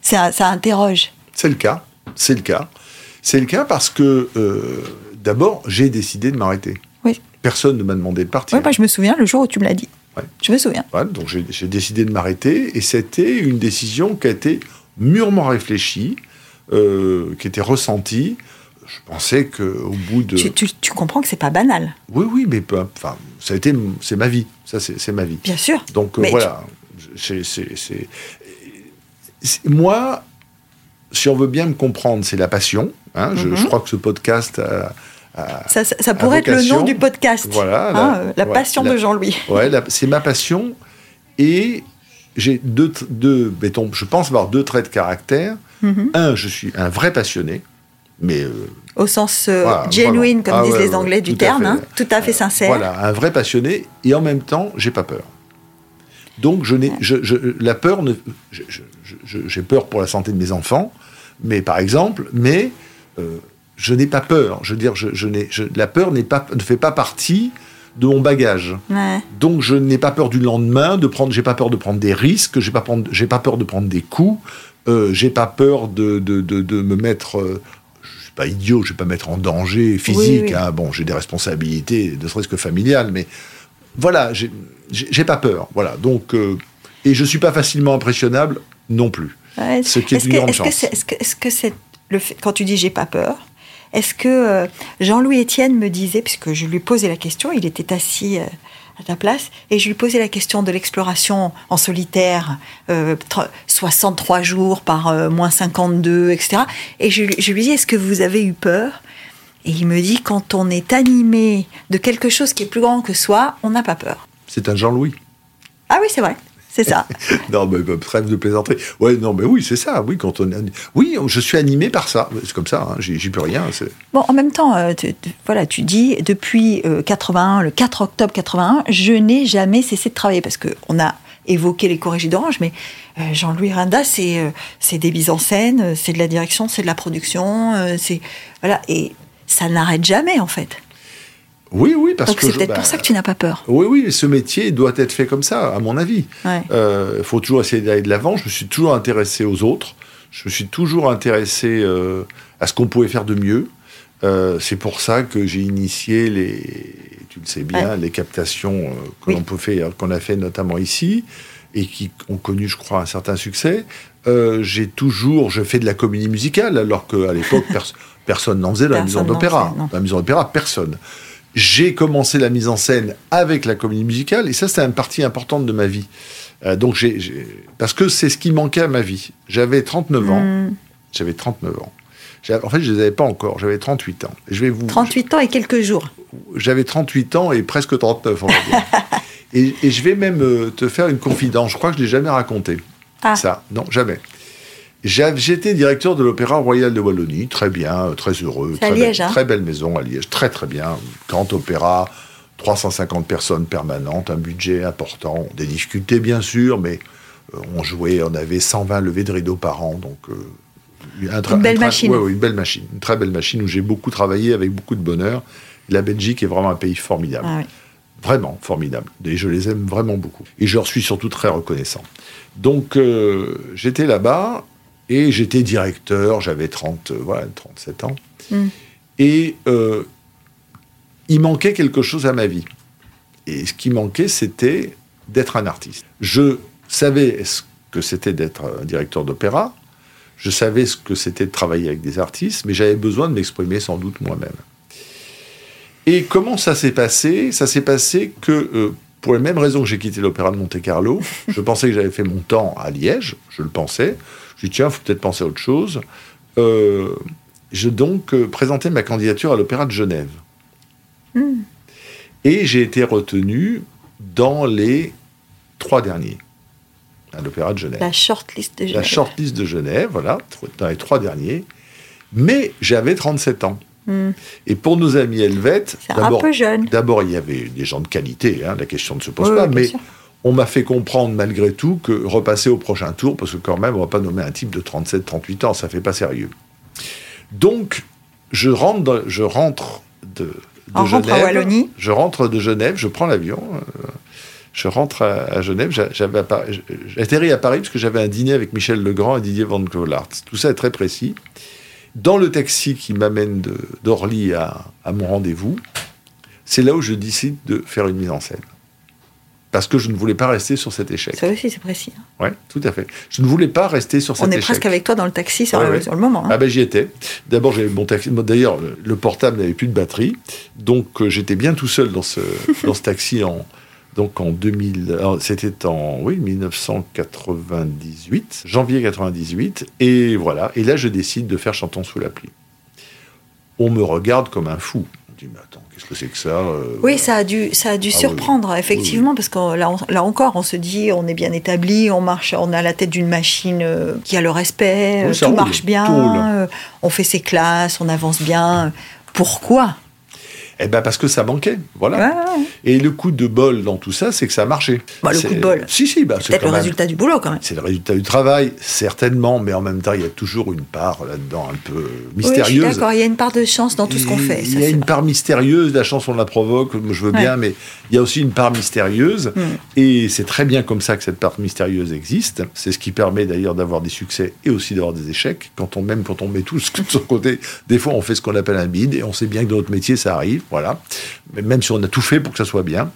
ça, ça interroge. C'est le cas. C'est le cas. C'est le cas parce que euh, d'abord, j'ai décidé de m'arrêter. Oui. Personne ne m'a demandé de partir. Oui, moi je me souviens le jour où tu me l'as dit. Ouais. Je me souviens. Donc j'ai décidé de m'arrêter et c'était une décision qui a été mûrement réfléchie, euh, qui était ressentie. Je pensais qu'au bout de... Tu, tu- tu comprends que c'est pas banal, Oui, oui, mais enfin, ça a été, c'est ma vie. Ça, c'est ma vie. bien sûr. Donc euh, voilà, c'est, c'est- moi, si on veut bien me comprendre, c'est la passion. hein. je, Mhm. je crois que ce podcast a, a- Ça, ça- ça pourrait être le nom du podcast. Voilà, Hein, la- euh, la ouais, passion la- de Jean-Louis. ouais, c'est ma passion et j'ai deux, deux mettons, je pense avoir deux traits de caractère. Mhm. Un, je suis un vrai passionné, mais euh, Au sens euh, Voilà, genuine, voilà. comme Ah disent ouais, les ouais, Anglais du terme, hein, tout à fait sincère. Voilà, un vrai passionné, et en même temps, j'ai pas peur. Donc, je n'ai, je, je- la peur, ne, j'ai peur pour la santé de mes enfants, mais par exemple, mais euh, je n'ai pas peur. Je veux dire, je, je n'ai, la peur n'est pas, ne fait pas partie de mon bagage. Donc, je n'ai pas peur du lendemain, de prendre, j'ai pas peur de prendre des risques, j'ai pas, prendre- j'ai pas peur de prendre des coups, euh, j'ai pas peur de, de, de, de me mettre. Pas idiot, je vais pas mettre en danger physique. oui. hein. Bon, j'ai des responsabilités, ne serait-ce que familiales, mais voilà, j'ai pas peur. Voilà, donc euh, et je suis pas facilement impressionnable non plus. Ouais. Ce qui est Est-ce une que, grande chance. est-ce que, c'est le fait, quand tu dis j'ai pas peur, est-ce que euh, Jean-Louis Etienne me disait, puisque je lui posais la question, il était assis euh, à ta place, et je lui posais la question de l'exploration en solitaire, euh, tr- 63 jours par euh, moins 52, etc. Et je, lui- je lui dis, est-ce que vous avez eu peur? Et il me dit, quand on est animé de quelque chose qui est plus grand que soi, on n'a pas peur. C'est un Jean-Louis. Ah oui, c'est vrai, c'est ça. non, mais bah, trêve de plaisanterie. Ouais, non, mais oui, c'est ça. Oui, quand on, oui, je suis animé par ça. C'est comme ça. hein, j'y peux rien. Bon, en même temps, euh, tu, voilà, tu dis depuis euh, 81, le 4 octobre 81, je n'ai jamais cessé de travailler parce que on a évoqué les corrigés d'Orange, mais euh, Jean-Louis Rinda, c'est c'est des mises en scène, c'est de la direction, c'est de la production, c'est voilà, et ça n'arrête jamais en fait. Oui, oui, parce Donc que c'est peut-être bah, pour ça que tu n'as pas peur. Oui, oui, ce métier doit être fait comme ça, à mon avis. Ouais. Il faut toujours essayer d'aller de l'avant. Je me suis toujours intéressé aux autres. Je me suis toujours intéressé euh, à ce qu'on pouvait faire de mieux. Euh, c'est pour ça que j'ai initié les, tu le sais bien, les captations euh, que Oui. l'on peut faire, qu'on a fait notamment ici et qui ont connu, je crois, un certain succès. Euh, j'ai toujours, je fais de la comédie musicale, alors qu'à l'époque, pers- personne n'en faisait dans la maison d'opéra. Dans la maison d'opéra, personne. J'ai commencé la mise en scène avec la comédie musicale, et ça, c'était une partie importante de ma vie. Euh, donc, j'ai, j'ai- parce que c'est ce qui manquait à ma vie. J'avais 39 ans. Hmm, J'avais 39 ans. J'avais- En fait, je ne les avais pas encore. J'avais 38 ans. Je vais vous, 38 ans et quelques jours. j'avais 38 ans et presque 39, on va dire. et, et je vais même euh, te faire une confidence. Je crois que je ne l'ai jamais raconté. Ah. Ça, non, jamais. J'étais directeur de l'Opéra Royal de Wallonie, très bien, euh, très heureux. Très, Liège, belle, hein très belle maison à Liège, très très bien. Grand opéra, 350 personnes permanentes, un budget important, des difficultés bien sûr, mais euh, on jouait, on avait 120 levées de rideau par an, donc euh, un Une belle un machine. ouais, ouais, une belle machine, une très belle machine où j'ai beaucoup travaillé avec beaucoup de bonheur. La Belgique est vraiment un pays formidable. Ah oui. Vraiment formidable. Et je les aime vraiment beaucoup. Et je leur suis surtout très reconnaissant. Donc, euh, j'étais là-bas et j'étais directeur, j'avais 30, euh, voilà, 37 ans. Mm. Et euh, il manquait quelque chose à ma vie. et ce qui manquait, c'était d'être un artiste. Je savais ce que c'était d'être un directeur d'opéra, je savais ce que c'était de travailler avec des artistes, mais j'avais besoin de m'exprimer sans doute moi-même. Et comment ça s'est passé? Ça s'est passé que, euh, pour les mêmes raisons que j'ai quitté l'Opéra de Monte-Carlo, je pensais que j'avais fait mon temps à Liège, je le pensais. Je dis, tiens, il faut peut-être penser à autre chose. Euh, je donc euh, présenté ma candidature à l'Opéra de Genève. Hmm. Et j'ai été retenu dans les trois derniers à l'Opéra de Genève. La shortlist de Genève. La shortlist de Genève, voilà, dans les trois derniers. Mais j'avais 37 ans. Hmm. Et pour nos amis helvètes, d'abord, il y avait des gens de qualité, hein, la question ne se pose pas, mais on m'a fait comprendre malgré tout que repasser au prochain tour, parce que quand même, on ne va pas nommer un type de 37-38 ans, ça fait pas sérieux. Donc, je rentre, je rentre de, de Genève. Je rentre de Genève, je prends l'avion. Euh, je rentre à, Genève. J'avais atterri à Paris parce que j'avais un dîner avec Michel Legrand et Didier Van Cloelart. Tout ça est très précis. Dans le taxi qui m'amène d'Orly à, à mon rendez-vous, c'est là où je décide de faire une mise en scène parce que je ne voulais pas rester sur cet échec. Ça aussi, c'est précis. Hein. Oui, tout à fait. Je ne voulais pas rester sur cet échec. On est presque avec toi dans le taxi sur, le, moment. Hein. Ah ben j'y étais. D'abord, j'avais mon taxi. D'ailleurs, le, portable n'avait plus de batterie, donc euh, j'étais bien tout seul dans ce dans ce taxi en donc en 2000. C'était en oui 1998, janvier 98, et voilà. Et là, je décide de faire Chantons sous la pluie. On me regarde comme un fou. On dit mais attends Qu'est-ce que c'est que ça euh, Oui, ça a dû, ça a dû ah surprendre, effectivement, parce que là, là, encore, on se dit, on est bien établi, on marche, on a la tête d'une machine euh, qui a le respect, euh, tout marche bien, on fait ses classes, on avance bien. Pourquoi? Eh ben parce que ça manquait, voilà. Et le coup de bol dans tout ça, c'est que ça a marché. Bah, le coup de bol. Si, si. Bah, c'est peut-être le résultat du boulot, quand même. C'est le résultat du travail, certainement, mais en même temps, il y a toujours une part là-dedans un peu mystérieuse. Oui, d'accord, il y a une part de chance dans tout ce qu'on fait. Il y a une part mystérieuse, la chance, on la provoque, je veux bien, mais il y a aussi une part mystérieuse, hmm. et c'est très bien comme ça que cette part mystérieuse existe. C'est ce qui permet d'ailleurs d'avoir des succès et aussi d'avoir des échecs. Quand on, même quand on met tout ce de son côté, des fois, on fait ce qu'on appelle un bid, et on sait bien que dans notre métier, ça arrive. Voilà. Même si on a tout fait pour que ça soit bien.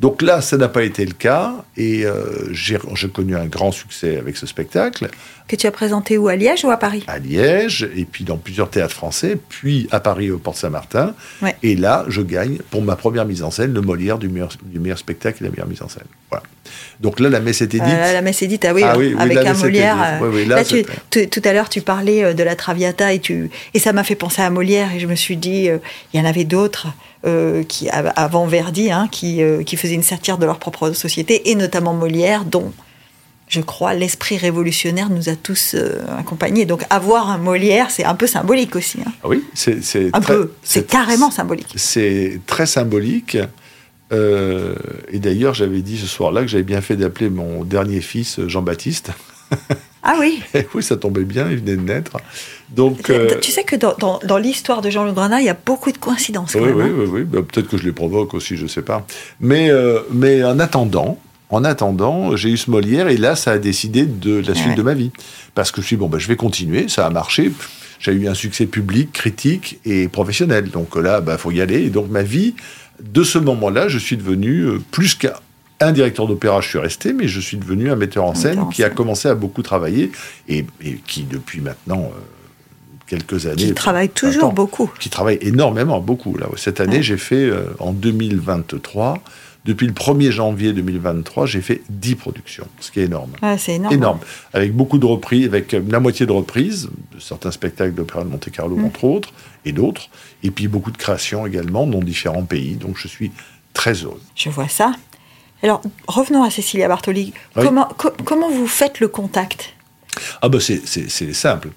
Donc là, ça n'a pas été le cas. Et euh, j'ai connu un grand succès avec ce spectacle. Que tu as présenté où? À Liège ou à Paris? À Liège, et puis dans plusieurs théâtres français, puis à Paris au Port Saint-Martin. Et là, je gagne, pour ma première mise en scène, le Molière du meilleur, du meilleur spectacle et la meilleure mise en scène. Voilà. Donc là, la messe était dite. Euh, la messe est dite, ah oui, ah avec un Molière. Euh, là, tout à l'heure, tu parlais de la Traviata et, tu, et ça m'a fait penser à Molière et je me suis dit, il y en avait d'autres. Euh, qui, avant Verdi, hein, qui, euh, qui faisaient une satire de leur propre société, et notamment Molière, dont je crois l'esprit révolutionnaire nous a tous euh, accompagnés. Donc avoir un Molière, c'est un peu symbolique aussi. Hein. Ah oui, c'est un peu, c'est carrément symbolique. C'est très symbolique. et d'ailleurs, j'avais dit ce soir-là que j'avais bien fait d'appeler mon dernier fils Jean-Baptiste. Ah oui Oui, ça tombait bien, il venait de naître. Donc, euh, Tu sais que dans, dans, l'histoire de Jean Le Grenat, il y a beaucoup de coïncidences. Oui, oui, hein. oui, oui. Bah, peut-être que je les provoque aussi, je ne sais pas. Mais, euh, mais en attendant, en attendant, j'ai eu ce Molière et là, ça a décidé de la suite de ma vie. Parce que je me suis dit, bon, bah, je vais continuer, ça a marché. J'ai eu un succès public, critique et professionnel. Donc là, il bah, faut y aller. Et donc ma vie, de ce moment-là, je suis devenu euh, plus qu'un un directeur d'opéra, je suis resté, mais je suis devenu un metteur en scène qui a commencé à beaucoup travailler et, qui, depuis maintenant euh, quelques années. Qui travaille toujours beaucoup. Qui travaille énormément, beaucoup. Là. Cette année, j'ai fait, euh, en 2023, depuis le 1er janvier 2023, j'ai fait 10 productions, ce qui est énorme. c'est énorme. Énorme. Avec beaucoup de reprises, avec euh, la moitié de reprises, de certains spectacles d'opéra de Monte-Carlo, mm. entre autres, et d'autres. Et puis beaucoup de créations également dans différents pays. Donc je suis très heureux. Je vois ça. Alors, revenons à Cécilia Bartoli. Comment, comment vous faites le contact? Ah ben c'est simple.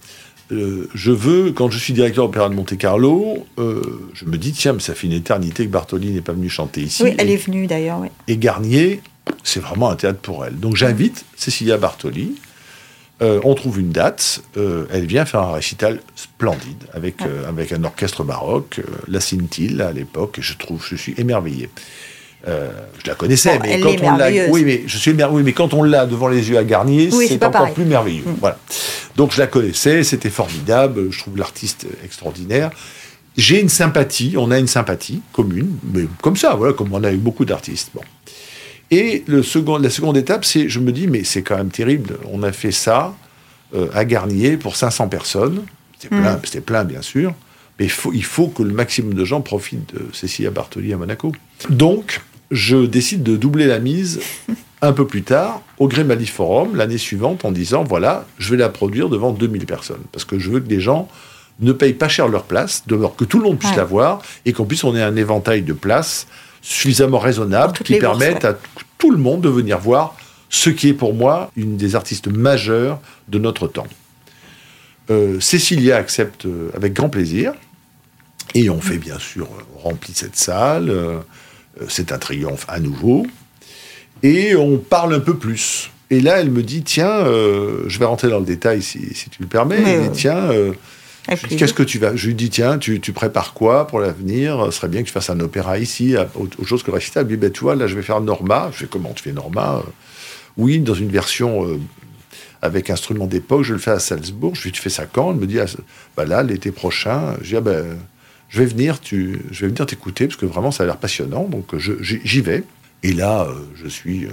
Euh, je veux, quand je suis directeur opéra de Monte-Carlo, euh, je me dis, tiens, mais ça fait une éternité que Bartoli n'est pas venu chanter ici. Oui, elle est venue d'ailleurs, oui. Et Garnier, c'est vraiment un théâtre pour elle. Donc j'invite Cécilia Bartoli. Euh, on trouve une date, elle vient faire un récital splendide avec, avec un orchestre baroque, la Scintille à l'époque, et je trouve, je suis émerveillé. Euh, je la connaissais, mais quand on l'a, oui, mais je suis oui, mais quand on l'a devant les yeux à Garnier, c'est encore plus merveilleux. Mm. Voilà. Donc je la connaissais, c'était formidable. Je trouve l'artiste extraordinaire. j'ai une sympathie, on a une sympathie commune, mais comme ça, voilà, comme on a eu beaucoup d'artistes. Bon. Et le second, la seconde étape, c'est, je me dis, mais c'est quand même terrible, on a fait ça euh, à Garnier pour 500 personnes, c'était plein, c'était plein bien sûr, mais il faut, il faut que le maximum de gens profitent de Cécilia Bartoli à Monaco. Donc, je décide de doubler la mise un peu plus tard au Grémali Forum l'année suivante en disant voilà, je vais la produire devant 2000 personnes parce que je veux que les gens ne payent pas cher leur place, de que tout le monde puisse la voir et qu'on puisse on ait un éventail de places suffisamment raisonnable qui permette à tout le monde de venir voir ce qui est pour moi une des artistes majeures de notre temps. Euh, Cécilia accepte euh, avec grand plaisir et on fait bien sûr, on remplit cette salle. Euh, c'est un triomphe à nouveau. Et on parle un peu plus. Et là, elle me dit tiens, je vais rentrer dans le détail si, tu le permets. Mais, tiens, Qu'est-ce que tu vas Je lui dis tiens, tu, prépares quoi pour l'avenir? Ce serait bien que tu fasses un opéra ici, autre chose que le récital. Elle me dit ben, tu vois, là, je vais faire Norma. Je fais comment tu fais Norma? Oui, dans une version euh, avec instrument d'époque. Je le fais à Salzbourg. Je lui dis tu fais ça quand? Elle me dit ah, bah là, l'été prochain. Je dis ah, ben, je vais venir, tu, je vais venir t'écouter parce que vraiment ça a l'air passionnant. Donc j'y vais. Et là, euh, je suis euh,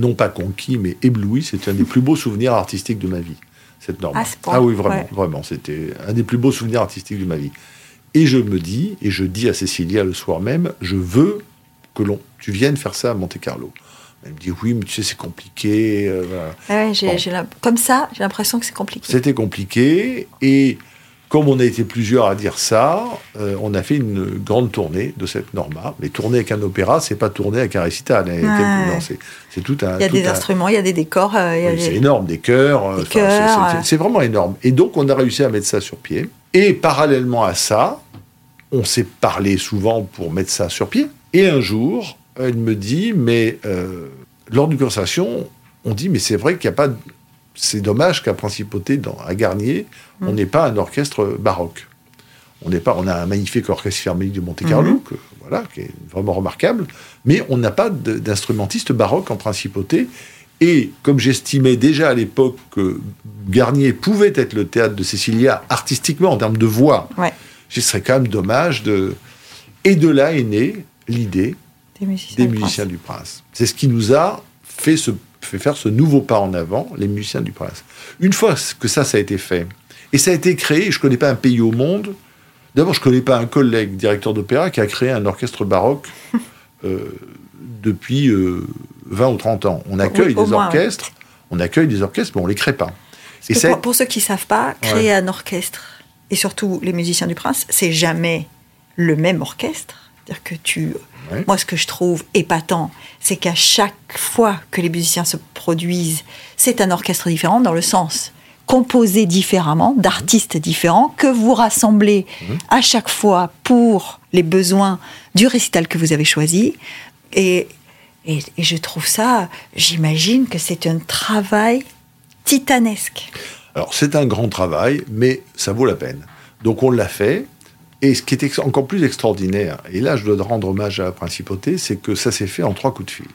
non pas conquis, mais ébloui. C'est un des plus beaux souvenirs artistiques de ma vie cette norme. Ah oui, vraiment, vraiment. C'était un des plus beaux souvenirs artistiques de ma vie. Et je me dis, et je dis à Cécilia le soir même, je veux que l'on, tu viennes faire ça à Monte Carlo. Elle me dit oui, mais tu sais, c'est compliqué. Euh, comme ça, j'ai l'impression que c'est compliqué. C'était compliqué et comme on a été plusieurs à dire ça, euh, on a fait une grande tournée de cette Norma. Mais tourner avec un opéra, c'est pas tourner avec un récital. c'est tout un. Il y a des instruments, il y a des décors. Euh, c'est énorme, des chœurs. Euh, c'est vraiment énorme. Et donc, on a réussi à mettre ça sur pied. Et parallèlement à ça, on s'est parlé souvent pour mettre ça sur pied. Et un jour, elle me dit, mais lors d'une conversation, on dit, mais c'est vrai qu'il n'y a pas c'est dommage qu'à Principauté, dans, à Garnier, on mm. n'ait pas un orchestre baroque. On n'est pas, on a un magnifique orchestre philharmonique de Monte Carlo, mm-hmm. voilà, qui est vraiment remarquable, mais on n'a pas d'instrumentiste baroque en Principauté. Et comme j'estimais déjà à l'époque que Garnier pouvait être le théâtre de Cécilia artistiquement en termes de voix, ce serait quand même dommage de. Et de là est née l'idée des musiciens, du Prince. C'est ce qui nous a fait se fait faire ce nouveau pas en avant, les musiciens du prince. Une fois que ça, ça a été fait, et ça a été créé, je ne connais pas un pays au monde, d'abord je ne connais pas un collègue directeur d'opéra qui a créé un orchestre baroque euh, depuis 20 euh, ou 30 ans. On accueille des orchestres, on accueille des orchestres, mais on ne les crée pas. Et pour, pour, ceux qui ne savent pas, créer un orchestre, et surtout les musiciens du prince, c'est jamais le même orchestre. C'est-à-dire que tu moi, ce que je trouve épatant, c'est qu'à chaque fois que les musiciens se produisent, c'est un orchestre différent dans le sens composé différemment, d'artistes différents, que vous rassemblez mhm. à chaque fois pour les besoins du récital que vous avez choisi. Et, et, je trouve ça, j'imagine que c'est un travail titanesque. Alors c'est un grand travail, mais ça vaut la peine. Donc on l'a fait, et ce qui est encore plus extraordinaire, et là je dois rendre hommage à la principauté, c'est que ça s'est fait en trois coups de fil.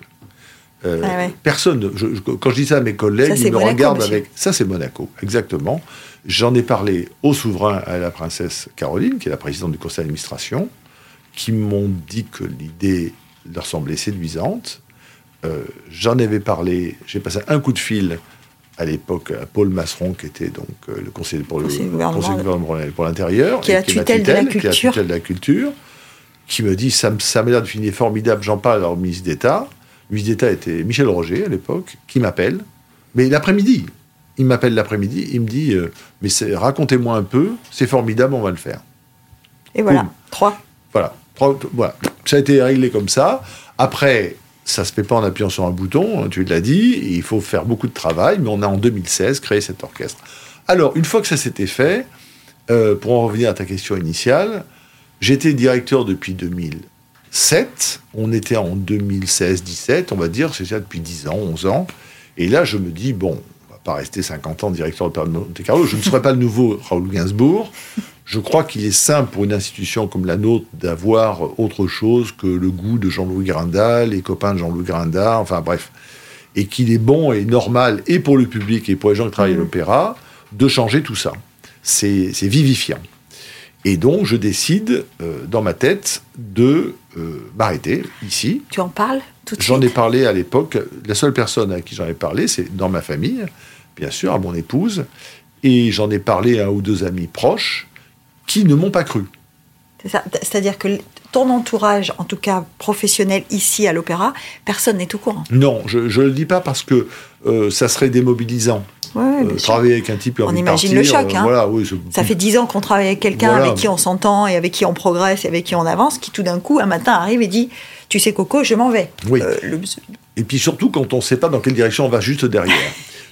Euh, ah personne, quand je dis ça à mes collègues, ils me regardent avec. Ça, c'est Monaco, exactement. J'en ai parlé au souverain, à la princesse Caroline, qui est la présidente du conseil d'administration, qui m'ont dit que l'idée leur semblait séduisante. Euh, j'en avais parlé, j'ai passé un coup de fil à l'époque Paul Masseron, qui était donc euh, le conseiller pour, le, gouvernement pour l'intérieur, qui est la tutelle, de, la culture. de la culture, qui me dit ça, ça m'a l'air de finir formidable, j'en parle au ministre d'État. Le ministre d'État était Michel Roger à l'époque, qui m'appelle, mais l'après-midi. Il m'appelle l'après-midi, il me dit euh, mais racontez-moi un peu, c'est formidable, on va le faire. Et voilà, trois. Voilà, voilà, ça a été réglé comme ça. Après, ça se fait pas en appuyant sur un bouton, hein, tu l'as dit, il faut faire beaucoup de travail, mais on a en 2016 créé cet orchestre. Alors, une fois que ça s'était fait, euh, pour en revenir à ta question initiale, j'étais directeur depuis 2007, on était en 2016-17, on va dire, c'est ça depuis 10 ans, 11 ans, et là je me dis, bon, on va pas rester 50 ans directeur de Monte Carlo, je ne serai pas le nouveau Raoul Gainsbourg, je crois qu'il est simple pour une institution comme la nôtre d'avoir autre chose que le goût de Jean-Louis Grindal, les copains de Jean-Louis Grindal, enfin bref. Et qu'il est bon et normal, et pour le public et pour les gens qui travaillent à mmh. l'opéra, de changer tout ça. C'est vivifiant. Et donc, je décide, euh, dans ma tête, de euh, m'arrêter ici. Tu en parles tout de J'en ai parlé à l'époque. La seule personne à qui j'en ai parlé, c'est dans ma famille, bien sûr, à mon épouse. Et j'en ai parlé à un ou deux amis proches qui ne m'ont pas cru. C'est ça. C'est-à-dire que ton entourage, en tout cas professionnel ici à l'opéra, personne n'est au courant. Non, je ne le dis pas parce que euh, ça serait démobilisant. Ouais, Euh, travailler avec un type a On imagine partir, le choc, euh, hein. voilà, oui, Ça fait dix ans qu'on travaille avec quelqu'un Voilà. avec qui on s'entend et avec qui on progresse et avec qui on avance, qui tout d'un coup, un matin, arrive et dit Tu sais, Coco, je m'en vais. Oui. Le- Et puis surtout quand on ne sait pas dans quelle direction on va juste derrière.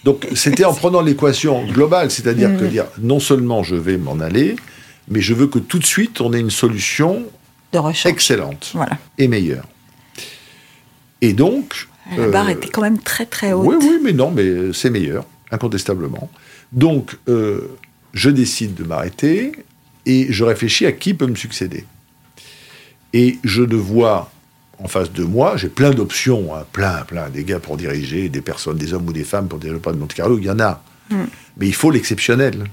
Donc c'était en prenant l'équation globale, c'est-à-dire que Mhm. dire non seulement je vais m'en aller, mais je veux que tout de suite on ait une solution de recherche. excellente Voilà. et meilleure. Et donc. La euh, barre était quand même très très haute. Oui, oui, mais non, mais c'est meilleur, incontestablement. Donc, euh, je décide de m'arrêter et je réfléchis à qui peut me succéder. Et je ne vois en face de moi, j'ai plein d'options, hein, plein, plein, des gars pour diriger, des personnes, des hommes ou des femmes pour diriger le de Monte Carlo, il y en a. Mm. Mais il faut l'exceptionnel.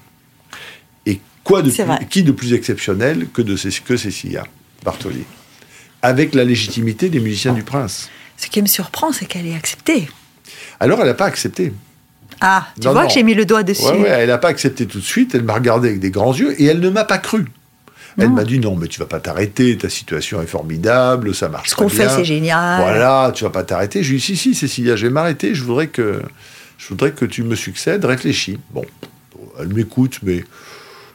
Quoi de plus- qui de plus exceptionnel que, de, que Cécilia Bartoli? Avec la légitimité des musiciens du Prince. Ce qui me surprend, c'est qu'elle ait accepté. Alors, elle n'a pas accepté. Ah, tu Non, vois non. que j'ai mis le doigt dessus. Ouais, ouais, elle n'a pas accepté tout de suite, elle m'a regardé avec des grands yeux et elle ne m'a pas cru. Elle m'a dit non, mais tu vas pas t'arrêter, ta situation est formidable, ça marche Ce qu'on fait, c'est génial. Voilà, tu vas pas t'arrêter. Je lui ai dit si, si, Cécilia, je vais m'arrêter, je voudrais que, je voudrais que tu me succèdes, réfléchis. Bon, elle m'écoute, mais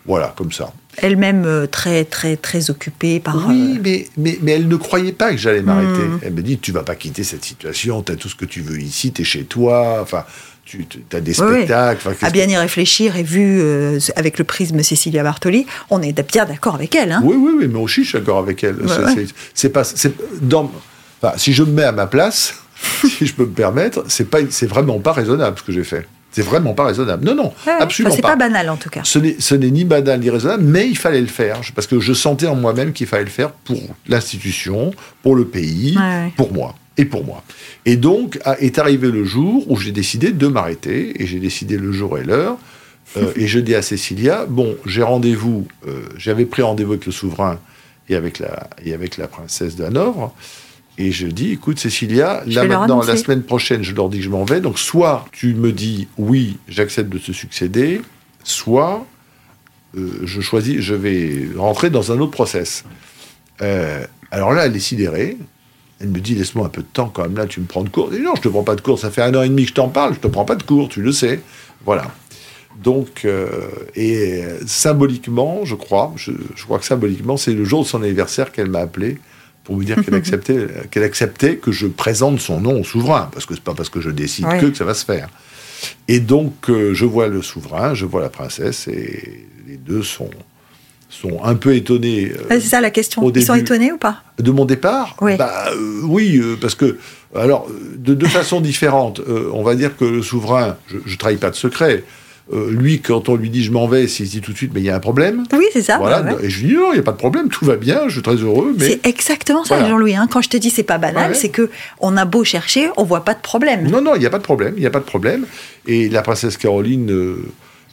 voilà, comme ça. Elle-même euh, très très très occupée par. Oui, euh, mais, mais, mais elle ne croyait pas que j'allais m'arrêter. Hmm. Elle me dit, tu vas pas quitter cette situation, tu as tout ce que tu veux ici, tu es chez toi, enfin, tu as des Oui, oui. spectacles. enfin, à bien y réfléchir et vu euh, avec le prisme Cécilia Bartoli, on est bien d'accord avec elle. Hein Oui, oui, oui, mais je suis d'accord avec elle. Ouais, C'est- ouais. pas, c'est dans, enfin, si je me mets à ma place, si je peux me permettre, c'est pas, c'est vraiment pas raisonnable ce que j'ai fait. C'est vraiment pas raisonnable. Non, non, Ouais, absolument Enfin, c'est pas. pas banal en tout cas. Ce n'est, ni banal ni raisonnable, mais il fallait le faire parce que je sentais en moi-même qu'il fallait le faire pour l'institution, pour le pays, Ouais, pour moi et pour moi. Et donc est arrivé le jour où j'ai décidé de m'arrêter et j'ai décidé le jour et l'heure. Euh, et je dis à Cécilia bon, j'ai rendez-vous. euh, j'avais pris rendez-vous avec le souverain et avec la et avec la princesse de Hanovre. Et je dis, écoute Cécilia, Je là maintenant, la semaine prochaine, je leur dis que je m'en vais. Donc soit tu me dis oui, j'accepte de te succéder, soit euh, je choisis, je vais rentrer dans un autre process. Euh, alors là, elle est sidérée. Elle me dit, laisse-moi un peu de temps quand même, là, tu me prends de cours. Dis, non, je te prends pas de cours, ça fait un an et demi que je t'en parle, je te prends pas de cours, tu le sais. Voilà. Donc, euh, et symboliquement, je crois, je, je crois que symboliquement, c'est le jour de son anniversaire qu'elle m'a appelé pour me dire qu'elle acceptait, qu'elle acceptait que je présente son nom au souverain, parce que c'est pas parce que je décide que que ça va se faire. Et donc, euh, je vois le souverain, je vois la princesse, et les deux sont, sont un peu étonnés euh, Ouais, c'est ça la question. Ils sont étonnés ou pas? de mon départ? Oui. Bah, euh, oui, parce que, alors, de deux façons différentes. On va dire que le souverain, je ne trahis pas de secret, euh, lui, quand on lui dit je m'en vais, s'il se dit tout de suite, mais il y a un problème. Oui, c'est ça. voilà, ouais, ouais. et je lui dis non, il n'y a pas de problème, tout va bien, je suis très heureux, mais. C'est exactement ça, Voilà. Jean-Louis. hein. Quand je te dis c'est pas banal, Ouais. c'est que on a beau chercher, on voit pas de problème. Non, non, il n'y a pas de problème, il n'y a pas de problème. Et la princesse Caroline euh,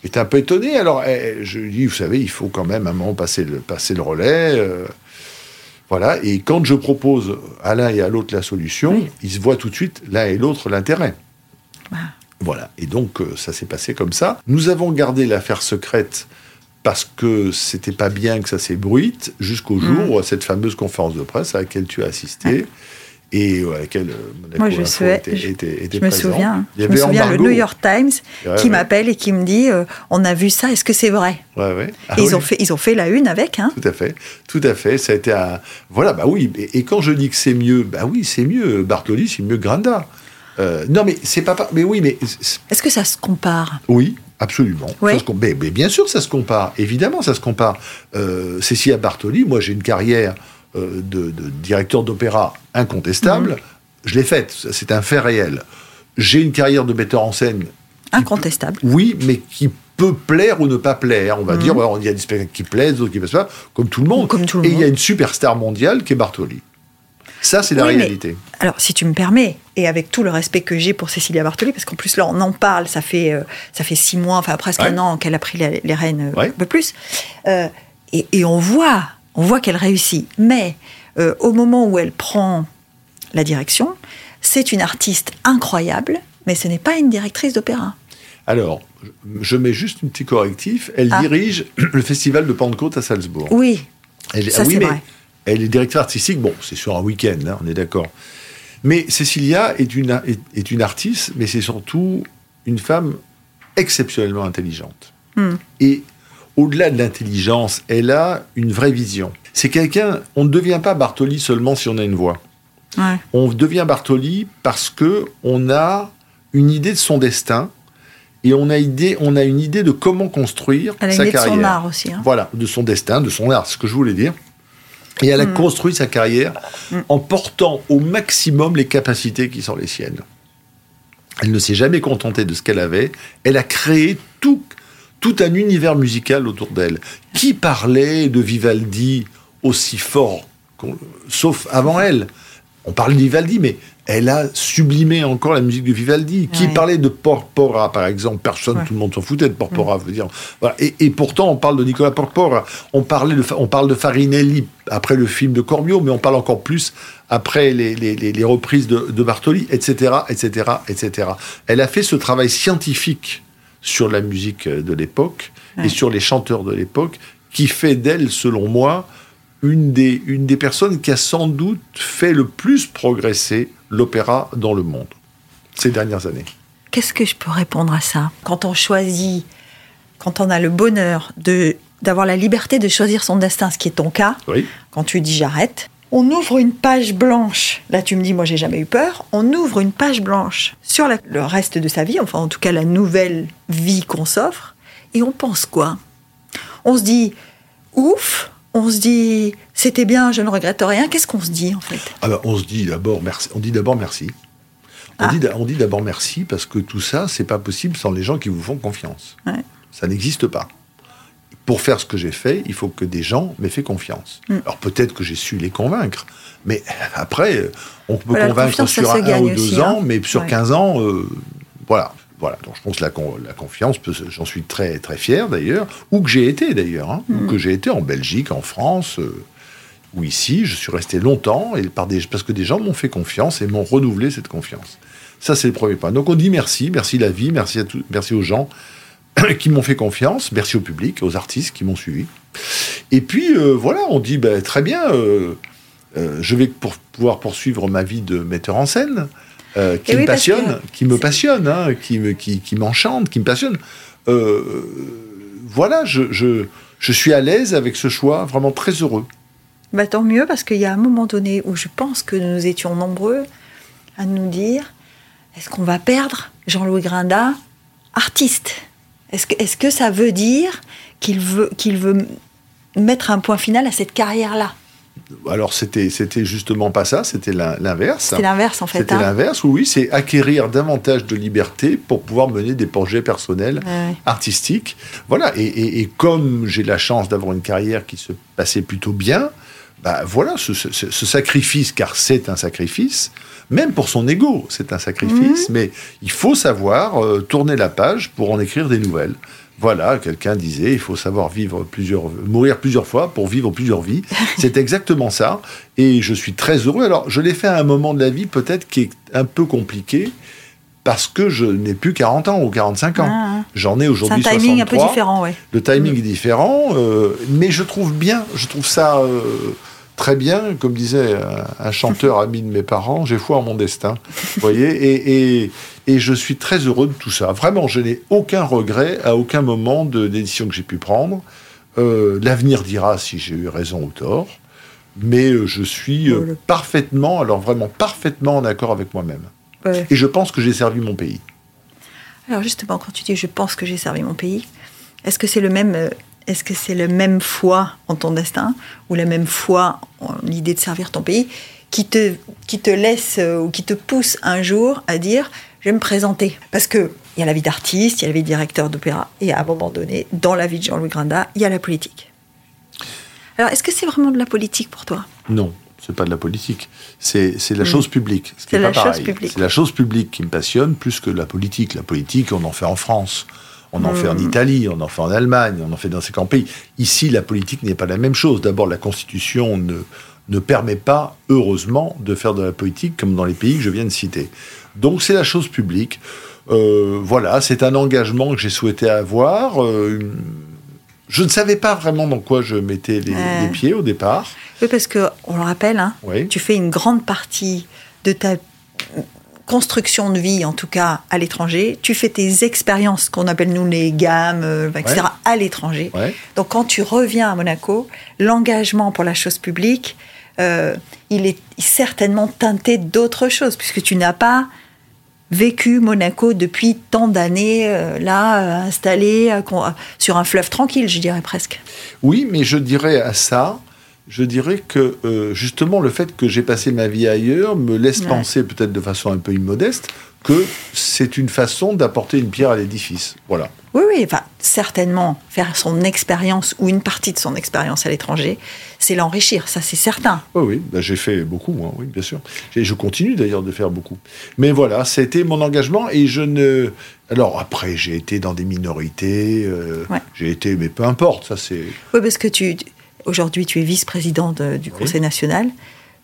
est un peu étonnée. Alors, elle- je lui dis, vous savez, il faut quand même à un moment passer le, passer le relais. euh, voilà. Et quand je propose à l'un et à l'autre la solution, Oui. ils se voient tout de suite l'un et l'autre l'intérêt. Ah. Voilà. Et donc, euh, ça s'est passé comme ça. Nous avons gardé l'affaire secrète parce que c'était pas bien que ça s'ébruite jusqu'au jour Mm. où à cette fameuse conférence de presse à laquelle tu as assisé et à laquelle euh, Monaco Moi, je, sais- était, je- était- était je me souviens. Il y Je me souviens le. New York Times Ouais, qui ouais. m'appelle et qui me dit euh, on a vu ça, est-ce que c'est vrai? Ouais, ouais. Ah Et ils oui, ont fait ils ont fait la une avec hein. Tout à fait, tout à fait. Ça a été un. Voilà, bah oui. Et, et quand je dis que c'est mieux, bah oui, c'est mieux. Bartoli, c'est mieux que Granda. Euh, non, mais c'est pas. Mais oui, mais Est-ce que ça se compare? Oui, absolument. Ça se mais, mais bien sûr, ça se compare. Évidemment, ça se compare. Euh, Cécilia Bartoli, moi, j'ai une carrière euh, de, de directeur d'opéra incontestable. Mhm. Je l'ai faite. C'est un fait réel. J'ai une carrière de metteur en scène. Incontestable. Oui, mais qui peut plaire ou ne pas plaire. On va Mhm. dire, il y a des spectacles qui plaisent, d'autres qui ne plaisent pas, comme tout le monde. Comme tout le Et il y a une superstar mondiale qui est Bartoli. Ça, c'est la Oui, mais- réalité. Alors, si tu me permets, et avec tout le respect que j'ai pour Cécilia Bartoli, parce qu'en plus là, on en parle, ça fait, euh, ça fait six mois, enfin presque Ouais. un an qu'elle a pris les, les rênes, euh, Ouais. un peu plus. euh, et, on voit, on voit qu'elle réussit. Mais euh, au moment où elle prend la direction, c'est une artiste incroyable, mais ce n'est pas une directrice d'opéra. Alors, je mets juste un petit correctif. Elle ah. dirige le festival de Pentecôte à Salzbourg. Oui. Elle, ça, ah c'est vrai. Elle est directrice artistique. Bon, c'est sur un week-end, hein, on est d'accord. Mais Cécilia est une, est, une artiste, mais c'est surtout une femme exceptionnellement intelligente. Hmm. Et au-delà de l'intelligence, elle a une vraie vision. C'est quelqu'un, on ne devient pas Bartoli seulement si on a une voix. On devient Bartoli parce que on a une idée de son destin et on a, idée, on a une idée de comment construire elle a sa une carrière. De son art aussi. Hein. Voilà, de son destin, de son art, ce que je voulais dire. Et elle a mm. construit sa carrière mm. en portant au maximum les capacités qui sont les siennes. Elle ne s'est jamais contentée de ce qu'elle avait. Elle a créé tout, tout un univers musical autour d'elle. Qui parlait de Vivaldi aussi fort, sauf avant elle? On parle de Vivaldi, mais elle a sublimé encore la musique de Vivaldi. Qui parlait de Porpora, par exemple Personne, tout le monde s'en foutait de Porpora. Veut dire. Et, pourtant, on parle de Nicolas Porpora. On, parlait de, on parle de Farinelli après le film de Cormio, mais on parle encore plus après les, reprises de, de, Bartoli, etc., etc., etc. Elle a fait ce travail scientifique sur la musique de l'époque et sur les chanteurs de l'époque, qui fait d'elle, selon moi, une des, une des personnes qui a sans doute fait le plus progresser l'opéra dans le monde ces dernières années. Qu'est-ce que je peux répondre à ça? Quand on choisit, quand on a le bonheur de d'avoir la liberté de choisir son destin, ce qui est ton cas, quand tu dis j'arrête, on ouvre une page blanche. Là, tu me dis, moi, j'ai jamais eu peur. On ouvre une page blanche sur le reste de sa vie, enfin, en tout cas, la nouvelle vie qu'on s'offre. Et on pense quoi? On se dit, ouf, on se dit c'était bien, je ne regrette rien. Qu'est-ce qu'on se dit en fait? Ah ben, On se dit d'abord merci. On dit d'abord merci. On, ah. dit, on dit d'abord merci parce que tout ça, c'est pas possible sans les gens qui vous font confiance. Ça n'existe pas. Pour faire ce que j'ai fait, il faut que des gens m'aient fait confiance. Mm. Alors peut-être que j'ai su les convaincre, mais après, on peut convaincre sur un, ou deux ans, hein. mais sur 15 ans, euh, voilà. Voilà, donc je pense que la, la confiance, j'en suis très très fier d'ailleurs, ou que j'ai été d'ailleurs, hein, ou mm. que j'ai été en Belgique, en France, euh, ou ici, je suis resté longtemps, et par des, parce que des gens m'ont fait confiance et m'ont renouvelé cette confiance. Ça, c'est le premier point. Donc on dit merci, merci la vie, merci, à tout, merci aux gens qui m'ont fait confiance, merci au public, aux artistes qui m'ont suivi. Et puis euh, voilà, on dit ben, très bien, euh, je vais pour pouvoir poursuivre ma vie de metteur en scène. Euh, qui, me passionne, qui me passionne, hein, qui me qui, qui m'enchante, qui me passionne. Euh, voilà, je, je, je, suis à l'aise avec ce choix, vraiment très heureux. Bah, tant mieux, parce qu'il y a un moment donné où je pense que nous étions nombreux à nous dire est-ce qu'on va perdre Jean-Louis Grinda, artiste? Est-ce que, ça veut dire qu'il veut, qu'il veut mettre un point final à cette carrière-là? Alors c'était c'était justement pas ça, c'était l'inverse. C'était l'inverse en fait. C'était hein. l'inverse, oui, c'est acquérir davantage de liberté pour pouvoir mener des projets personnels, artistiques. Voilà, et, comme j'ai la chance d'avoir une carrière qui se passait plutôt bien, bah voilà, ce, sacrifice, car c'est un sacrifice, même pour son ego, c'est un sacrifice, mhm. mais il faut savoir euh, tourner la page pour en écrire des nouvelles. Voilà, quelqu'un disait, il faut savoir vivre plusieurs, mourir plusieurs fois pour vivre plusieurs vies. C'est exactement ça. Et je suis très heureux. Alors, je l'ai fait à un moment de la vie peut-être qui est un peu compliqué parce que je n'ai plus 40 ans ou 45 ans. Ah, ah. J'en ai aujourd'hui 63. C'est un timing un peu différent, oui. Le timing mm. est différent, euh, mais je trouve bien, je trouve ça euh, très bien, comme disait un, chanteur ami de mes parents, j'ai foi en mon destin. Vous voyez et, et, je suis très heureux de tout ça. Vraiment, je n'ai aucun regret à aucun moment de décision que j'ai pu prendre. Euh, l'avenir dira si j'ai eu raison ou tort. Mais euh, je suis euh, parfaitement, alors vraiment parfaitement en accord avec moi-même. Et je pense que j'ai servi mon pays. Alors justement, quand tu dis je pense que j'ai servi mon pays, est-ce que c'est le même est-ce que c'est la même foi en ton destin ou la même foi en l'idée de servir ton pays qui te, qui te laisse ou qui te pousse un jour à dire je vais me présenter Parce qu'il y a la vie d'artiste, il y a la vie de directeur d'opéra, et à un moment donné, dans la vie de Jean-Louis Grinda, il y a la politique. Alors, est-ce que c'est vraiment de la politique pour toi? Non, c'est pas de la politique. C'est la hmm. chose publique. C'est la chose publique. C'est la chose publique qui me passionne plus que la politique. La politique, on en fait en France On en fait en hmm. Italie, on en fait en Allemagne, on en fait dans ces grands pays. Ici, la politique n'est pas la même chose. D'abord, la Constitution ne, ne permet pas, heureusement, de faire de la politique comme dans les pays que je viens de citer. Donc c'est la chose publique. Euh, voilà, c'est un engagement que j'ai souhaité avoir. Euh, je ne savais pas vraiment dans quoi je mettais les, pieds au départ. Oui, parce que on le rappelle, hein, tu fais une grande partie de ta construction de vie, en tout cas à l'étranger. Tu fais tes expériences, qu'on appelle nous les gammes, euh, etc., à l'étranger. Donc quand tu reviens à Monaco, l'engagement pour la chose publique, il est certainement teinté d'autres choses, puisque tu n'as pas vécu Monaco depuis tant d'années, euh, là, euh, installé euh, sur un fleuve tranquille, je dirais presque. Oui, mais je dirais à ça, je dirais que justement le fait que j'ai passé ma vie ailleurs me laisse penser, peut-être de façon un peu immodeste, que c'est une façon d'apporter une pierre à l'édifice. Voilà. Oui, oui, enfin, certainement, faire son expérience ou une partie de son expérience à l'étranger, c'est l'enrichir, ça c'est certain. Oui, oui, ben, j'ai fait beaucoup, hein, oui, bien sûr. Et je continue d'ailleurs de faire beaucoup. Mais voilà, c'était mon engagement et je ne. Alors après, j'ai été dans des minorités, euh, j'ai été, mais peu importe, ça c'est. Oui, parce que tu. Aujourd'hui, tu es vice-président du Conseil national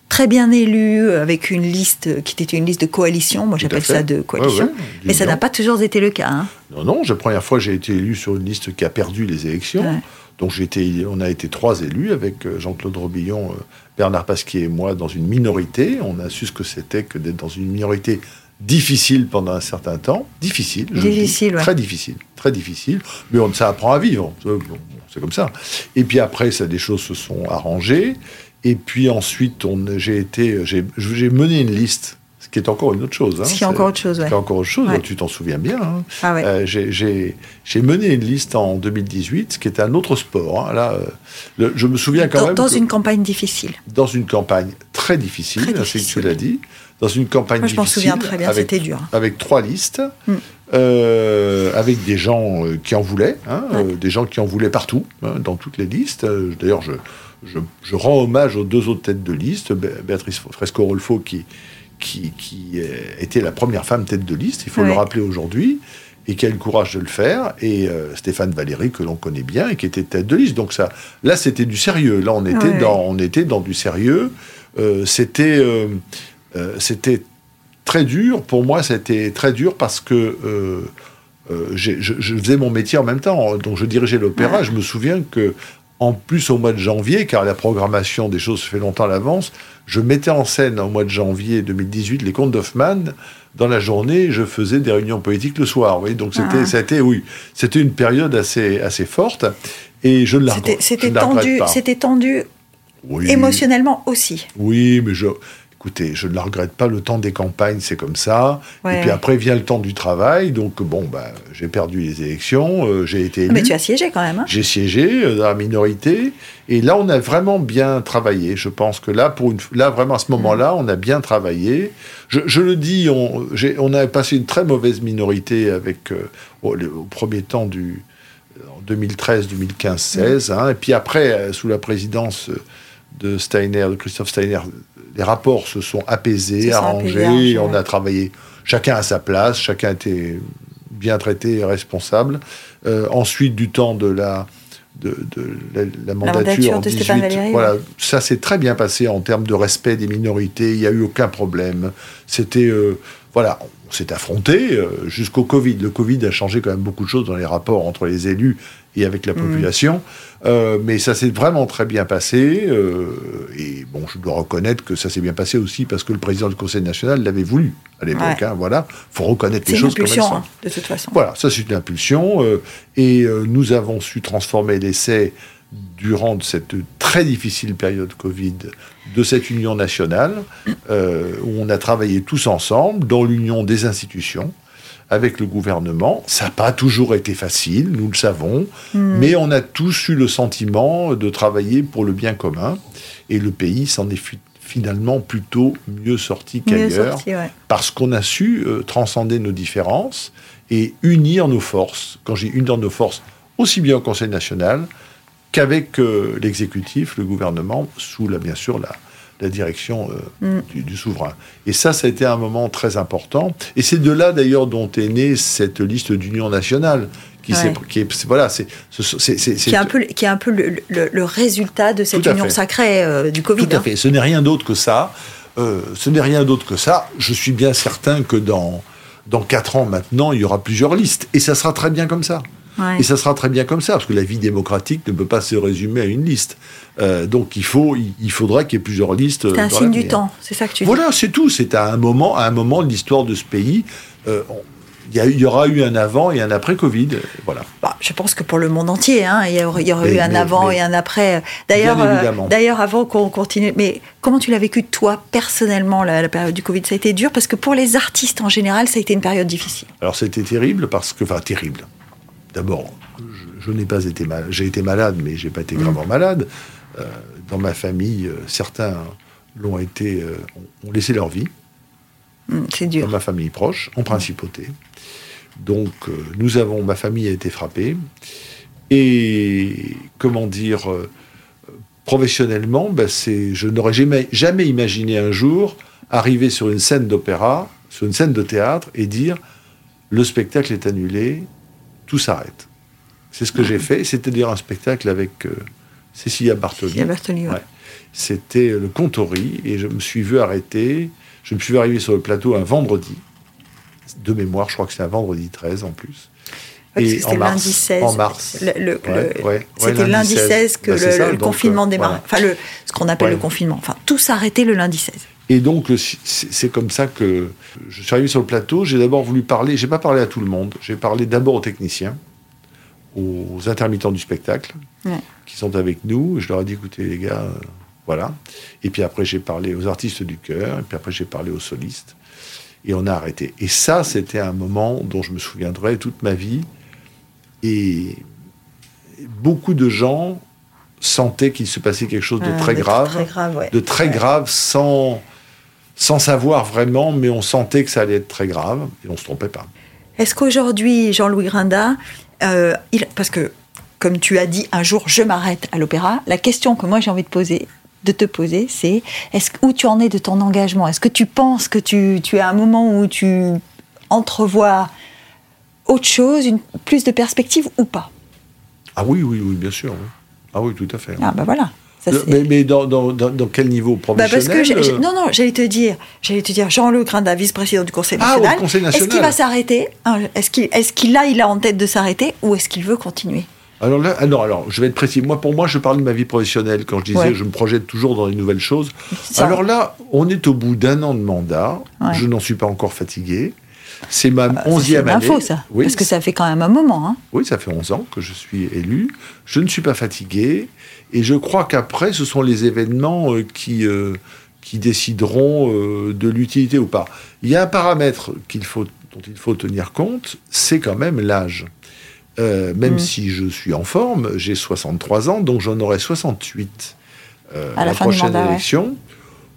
très bien élu, avec une liste qui était une liste de coalition. Moi, j'appelle ça de coalition. Mais ça n'a pas toujours été le cas. Hein. Non, non. La première fois, j'ai été élu sur une liste qui a perdu les élections. Donc, été, on a été trois élus avec euh, Jean-Claude Robillon, euh, Bernard Pasquier et moi dans une minorité. On a su ce que c'était que d'être dans une minorité difficile pendant un certain temps. Difficile. difficile, Très difficile. Très difficile. Mais on, ça apprend à vivre. c'est comme ça. Et puis après, ça, des choses se sont arrangées. Et puis ensuite, j'ai été, j'ai mené une liste, ce qui est encore une autre chose. Hein, ce qui est encore autre chose, ouais. encore autre chose, tu t'en souviens bien. Hein. Ah ouais. euh, j'ai mené une liste en 2018, ce qui était un autre sport. Hein. Là, euh, je me souviens quand même. Dans une campagne difficile. Dans une campagne très difficile, c'est ce que tu l'as dit. Dans une campagne Moi, je difficile. Je m'en souviens très bien, c'était dur. Avec trois listes. Hmm. Euh, avec des gens qui en voulaient, hein, des gens qui en voulaient partout, dans toutes les listes. D'ailleurs, je, je, rends hommage aux deux autres têtes de liste, Béatrice Fresco-Rolfo qui, qui, qui, était la première femme tête de liste, il faut le rappeler aujourd'hui, et qui a eu le courage de le faire, et euh, Stéphane Valéry, que l'on connaît bien, et qui était tête de liste. Donc ça, là, c'était du sérieux. Là, on était, dans, on était dans du sérieux. Euh, c'était, euh, c'était très dur. Pour moi, c'était très dur parce que je, je, faisais mon métier en même temps. Donc, je dirigeais l'opéra. Je me souviens que en plus au mois de janvier, car la programmation des choses se fait longtemps à l'avance, je mettais en scène au mois de janvier 2018 les contes d'Hoffmann. Dans la journée, je faisais des réunions politiques le soir. Oui, donc c'était, ah. oui, c'était une période assez, assez forte. Et je ne la C'était tendu, c'était tendu émotionnellement aussi. Oui, mais je, écoutez, je ne la regrette pas, le temps des campagnes, c'est comme ça. Et puis après vient le temps du travail. Donc, bon, bah, j'ai perdu les élections, euh, j'ai été élu. Mais tu as siégé quand même. Hein. j'ai siégé euh, dans la minorité. Et là, on a vraiment bien travaillé. Je pense que là, pour une, là vraiment à ce moment-là, mm. on a bien travaillé. Je, le dis, on, on, a passé une très mauvaise minorité avec, euh, au, premier temps du. En 2013, 2015, 16. Hein. et puis après, sous la présidence de Steiner, de Christophe Steiner, les rapports se sont apaisés, arrangés, on a travaillé chacun à sa place, chacun était bien traité et responsable. Euh, ensuite, du temps de la, de, la, mandature, de 18, voilà, ça s'est très bien passé en termes de respect des minorités, il n'y a eu aucun problème. C'était, euh, voilà, on s'est affronté euh, jusqu'au Covid. Le Covid a changé quand même beaucoup de choses dans les rapports entre les élus et avec la mm. population. Euh, mais ça s'est vraiment très bien passé. Euh, et bon, je dois reconnaître que ça s'est bien passé aussi parce que le président du Conseil national l'avait voulu à l'époque. Hein, voilà, faut reconnaître les choses comme elles sont. Hein, de toute façon. Voilà, ça c'est une impulsion. Euh, et nous avons su transformer l'essai durant cette très difficile période Covid de cette union nationale, où on a travaillé tous ensemble dans l'union des institutions, avec le gouvernement. Ça n'a pas toujours été facile, nous le savons, hmm. mais on a tous eu le sentiment de travailler pour le bien commun. Et le pays s'en est finalement plutôt mieux sorti qu'ailleurs, parce qu'on a su euh, transcender nos différences et unir nos forces. Quand j'ai unir nos forces, aussi bien au Conseil national qu'avec euh, l'exécutif, le gouvernement, sous la, bien sûr la, la direction euh, mm. du, souverain. Et ça, ça a été un moment très important. Et c'est de là d'ailleurs dont est née cette liste d'union nationale, qui, est, voilà, c'est, qui est un peu, qui est un peu le, résultat de cette union sacrée euh, du Covid. Tout à hein. fait. Ce n'est rien d'autre que ça. Euh, ce n'est rien d'autre que ça. Je suis bien certain que dans dans quatre ans maintenant, il y aura plusieurs listes, et ça sera très bien comme ça. Et ça sera très bien comme ça, parce que la vie démocratique ne peut pas se résumer à une liste. Euh, donc il, faut, il, faudra qu'il y ait plusieurs listes. C'est un signe du temps, c'est ça que tu dis. Voilà, c'est tout. C'est à un moment, à un moment de l'histoire de ce pays. Euh, il y, aura eu un avant et un après Covid. Voilà. Bah, je pense que pour le monde entier, hein, il y aura, eu un avant et un après. D'ailleurs, euh, d'ailleurs, avant qu'on continue, mais comment tu l'as vécu toi personnellement la, période du Covid? Ça a été dur parce que pour les artistes en général, ça a été une période difficile. Alors c'était terrible parce que, enfin terrible. D'abord, je, n'ai pas été malade. J'ai été malade, mais j'ai pas été gravement mm. malade. Euh, dans ma famille, euh, certains l'ont été, euh, ont laissé leur vie. Mm, c'est dur. Dans ma famille proche, en principauté. Donc, nous avons, ma famille a été frappée. Et, comment dire, professionnellement, ben je n'aurais jamais, jamais imaginé un jour arriver sur une scène d'opéra, sur une scène de théâtre, et dire le spectacle est annulé, tout s'arrête. C'est ce que j'ai fait, c'est-à-dire un spectacle avec euh, Cécilia Bartoli. Cécilia Bartoli, C'était le Contori, et je me suis vu arrêter, je me suis vu arriver sur le plateau un vendredi, de mémoire, je crois que c'est un vendredi 13 en plus. et en mars, lundi 16. En mars. c'était lundi 16 que bah, le, confinement démarrait. Enfin, le, ce qu'on appelle le confinement. Enfin, tout s'arrêtait le lundi 16. Et donc, c'est comme ça que je suis arrivé sur le plateau. J'ai d'abord voulu parler, j'ai pas parlé à tout le monde, j'ai parlé d'abord aux techniciens, aux intermittents du spectacle, qui sont avec nous. Je leur ai dit, écoutez les gars, euh, voilà. Et puis après, j'ai parlé aux artistes du chœur, et puis après, j'ai parlé aux solistes. Et on a arrêté. Et ça, c'était un moment dont je me souviendrai toute ma vie. Et beaucoup de gens sentaient qu'il se passait quelque chose de ah, très, grave, de très grave, sans sans savoir vraiment, mais on sentait que ça allait être très grave et on se trompait pas. Est-ce qu'aujourd'hui, Jean-Louis Grinda, euh, parce que comme tu as dit, un jour je m'arrête à l'opéra, la question que moi j'ai envie de poser, de te poser, c'est est-ce où tu en es de ton engagement? Est-ce que tu penses que tu, tu es à un moment où tu entrevois autre chose, une, plus de perspective ou pas? Ah oui, oui, oui, bien sûr. Ah oui, tout à fait. Ah ben voilà mais, dans, quel niveau professionnel bah, parce que euh Non, non, j'allais te dire, j'allais te dire, Jean-Luc Grinda, vice-président du Conseil ah, national. Est-ce qu'il va s'arrêter hein, Est-ce qu'il, est-ce qu'il a, il a en tête de s'arrêter, ou est-ce qu'il veut continuer? Alors là, alors, ah alors, je vais être précis. Moi, pour moi, je parle de ma vie professionnelle. Quand je disais, je me projette toujours dans les nouvelles choses. Alors là, on est au bout d'un an de mandat. Je n'en suis pas encore fatigué. C'est ma ah, onzième année. C'est ça. Oui, parce que ça fait quand même un moment. Hein. Oui, ça fait 11 ans que je suis élu. Je ne suis pas fatigué. Et je crois qu'après, ce sont les événements euh, qui, euh, qui décideront euh, de l'utilité ou pas. Il y a un paramètre qu'il faut, dont il faut tenir compte, c'est quand même l'âge. même mm. si je suis en forme, j'ai 63 ans, donc j'en aurai 68 à la, prochaine élection.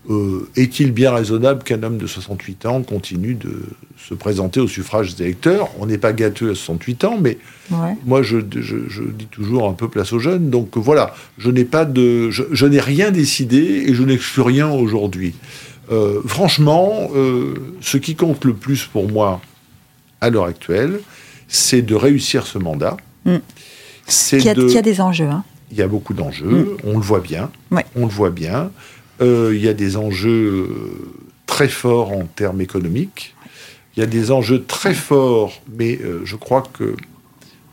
Euh, est-il bien raisonnable qu'un homme de 68 ans continue de se présenter au suffrage des électeurs? On n'est pas gâteux à 68 ans, mais moi je, dis toujours un peu place aux jeunes. Donc voilà, je n'ai pas de, je, n'ai rien décidé et je n'exclus rien aujourd'hui. Euh, franchement, euh, ce qui compte le plus pour moi à l'heure actuelle, c'est de réussir ce mandat. Mm. C'est il, y a des enjeux. Hein. Il y a beaucoup d'enjeux, mm. on le voit bien. On le voit bien. Euh, il y a des enjeux euh, très forts en termes économiques. Il y a des enjeux très forts, mais euh, je crois que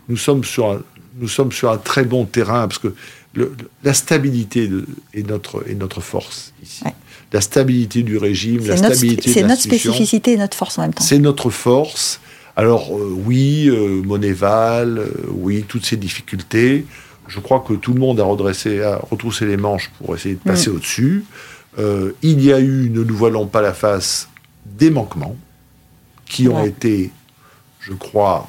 nous sommes sur un, nous sommes sur un très bon terrain parce que la stabilité est, notre, est notre force ici. La stabilité du régime, la stabilité C'est notre spécificité et notre force en même temps. C'est notre force. Alors oui, Monéval, oui, toutes ces difficultés je crois que tout le monde a redressé, a retroussé les manches pour essayer de passer mm. au-dessus. Euh, il y a eu, ne nous voilons pas la face, des manquements qui ont été, je crois,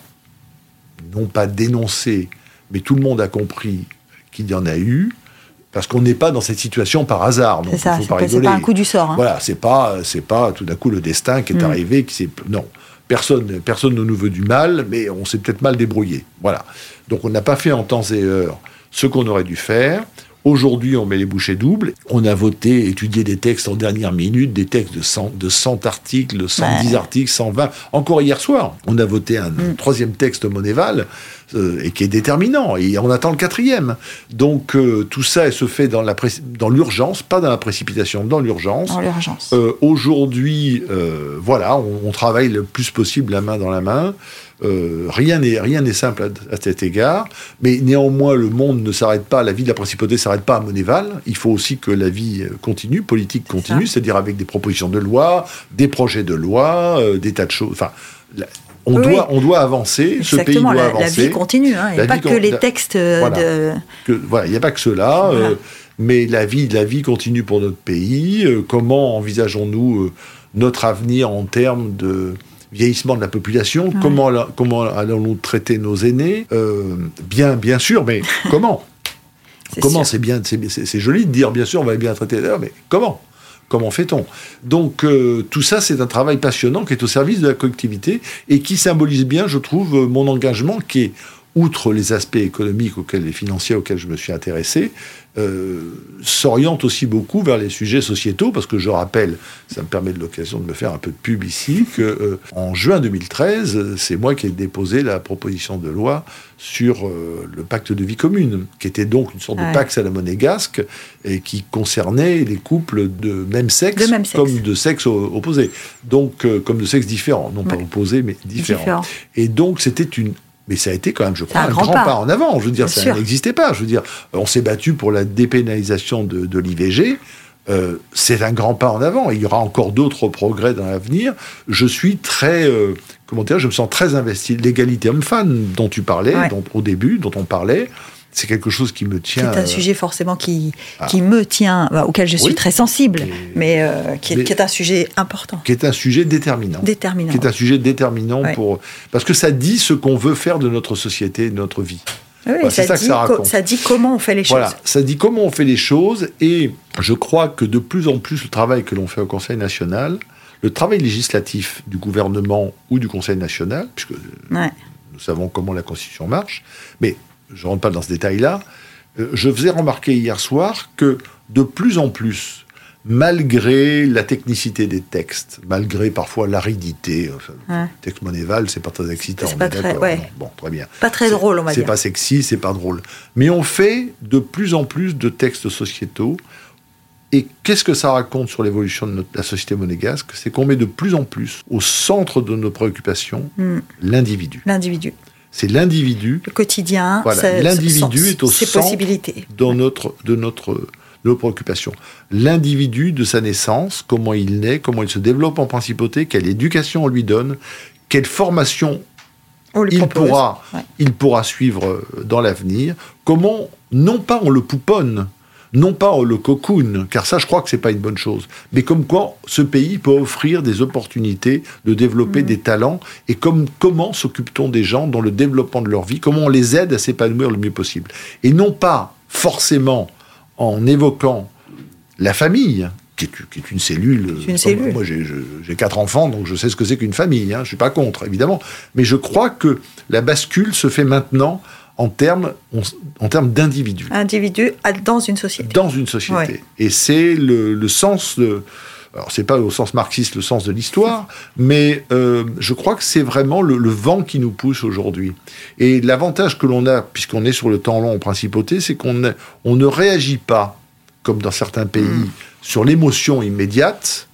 non pas dénoncés, mais tout le monde a compris qu'il y en a eu. Parce qu'on n'est pas dans cette situation par hasard. C'est ça, c'est pas, un coup du sort. Hein. Voilà, c'est pas, c'est pas tout d'un coup le destin qui est mm. arrivé, qui non. Personne, ne nous veut du mal, mais on s'est peut-être mal débrouillé. Voilà. Donc on n'a pas fait en temps et heure ce qu'on aurait dû faire. Aujourd'hui, on met les bouchées doubles. On a voté, étudié des textes en dernière minute, des textes de 100, de 100 articles, de 110 articles, 120. Encore hier soir, on a voté un mm. troisième texte Monéval euh, et qui est déterminant. Et on attend le quatrième. Donc euh, tout ça se fait dans, la dans l'urgence, pas dans la précipitation, dans l'urgence. Dans l'urgence. Euh, aujourd'hui, voilà, on, travaille le plus possible la main dans la main. Rien n'est rien n'est simple à, cet égard, mais néanmoins le monde ne s'arrête pas, la vie de la principauté ne s'arrête pas à Monéval. Il faut aussi que la vie continue, politique continue, c'est-à-dire avec des propositions de loi, des projets de loi, des tas de choses. Enfin, on, doit, on doit avancer, ce pays doit la, avancer. La vie continue, hein, et pas que les textes de... voilà, il n'y a pas que cela, euh, mais la vie, la vie continue pour notre pays. Euh, comment envisageons-nous euh, notre avenir en termes de vieillissement de la population Comment, comment allons-nous traiter nos aînés? Bien, bien sûr, mais comment? Comment c'est bien, c'est joli de dire bien sûr on va bien traiter, mais comment? Comment fait-on? Donc euh, tout ça, c'est un travail passionnant qui est au service de la collectivité et qui symbolise bien, je trouve, euh, mon engagement qui est outre les aspects économiques auxquels, et financiers auxquels je me suis intéressé, euh, s'oriente aussi beaucoup vers les sujets sociétaux, parce que je rappelle, ça me permet de l'occasion de me faire un peu de pub ici, que euh, en juin 2013, c'est moi qui ai déposé la proposition de loi sur euh, le pacte de vie commune, qui était donc une sorte de pacte à la monégasque et qui concernait les couples de même sexe, comme de sexe opposé, donc comme de sexe différent, non pas opposé mais différent. Et donc c'était une mais ça a été quand même, je crois, un, grand, pas. en avant. Je veux dire, ça n'existait pas. Je veux dire, on s'est battu pour la dépénalisation de, l'IVG. Euh, c'est un grand pas en avant. Il y aura encore d'autres progrès dans l'avenir. Je suis très, euh, comment dire, je me sens très investi. L'égalité homme-femme dont tu parlais, au début, dont on parlait, c'est quelque chose qui me tient. C'est un sujet forcément qui, ah. qui me tient, bah, auquel je suis très sensible, mais, euh, qui, est, un sujet important. Qui est un sujet déterminant. Déterminant. Qui est un sujet déterminant pour. Parce que ça dit ce qu'on veut faire de notre société, de notre vie. Oui, ça, ça, dit ça, ça, dit comment on fait les choses. Voilà, ça dit comment on fait les choses, et je crois que de plus en plus le travail que l'on fait au Conseil national, le travail législatif du gouvernement ou du Conseil national, puisque nous savons comment la Constitution marche, mais je ne rentre pas dans ce détail-là, euh, je faisais remarquer hier soir que de plus en plus, malgré la technicité des textes, malgré parfois l'aridité, texte monéval, c'est pas très excitant. C'est pas très, bon, très bien. Pas très drôle, on va dire. C'est pas sexy, c'est pas drôle. Mais on fait de plus en plus de textes sociétaux. Et qu'est-ce que ça raconte sur l'évolution de, la société monégasque? C'est qu'on met de plus en plus au centre de nos préoccupations hmm. l'individu. L'individu. C'est l'individu. Le quotidien. L'individu est au centre possibilités. Dans notre, de notre nos préoccupations. L'individu de sa naissance, comment il naît, comment il se développe en principauté, quelle éducation on lui donne, quelle formation il pourra, il pourra suivre dans l'avenir, comment, non pas on le pouponne, non pas le cocoon, car ça je crois que c'est pas une bonne chose, mais comme quoi ce pays peut offrir des opportunités de développer mm. des talents, et comme, comment s'occupe-t-on des gens dans le développement de leur vie, comment on les aide à s'épanouir le mieux possible. Et non pas forcément en évoquant la famille, qui est, une cellule. Une cellule. Moi, j'ai quatre enfants, donc je sais ce que c'est qu'une famille. Hein, je suis pas contre, évidemment. Mais je crois que la bascule se fait maintenant en termes en termes d'individus. Individu dans une société. Dans une société. Et c'est le, sens de. Alors, c'est pas au sens marxiste le sens de l'histoire, mais euh, je crois que c'est vraiment le, vent qui nous pousse aujourd'hui. Et l'avantage que l'on a, puisqu'on est sur le temps long en principauté, c'est qu'on on ne réagit pas, comme dans certains pays, hmm. sur l'émotion immédiate,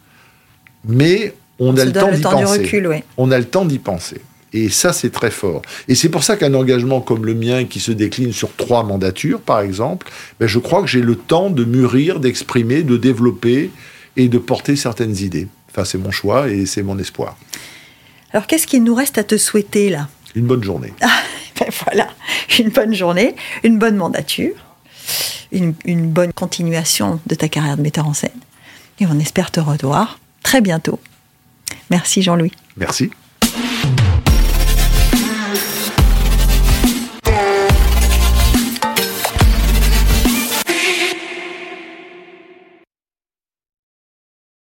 mais on a le temps d'y penser. On a le temps d'y penser. Et ça, c'est très fort. Et c'est pour ça qu'un engagement comme le mien, qui se décline sur trois mandatures, par exemple, ben je crois que j'ai le temps de mûrir, d'exprimer, de développer et de porter certaines idées. Enfin, c'est mon choix et c'est mon espoir. Alors, qu'est-ce qu'il nous reste à te souhaiter, là? Une bonne journée. Ah, ben voilà, une bonne journée, une bonne mandature, une, une bonne continuation de ta carrière de metteur en scène. Et on espère te revoir très bientôt. Merci Jean-Louis. Merci.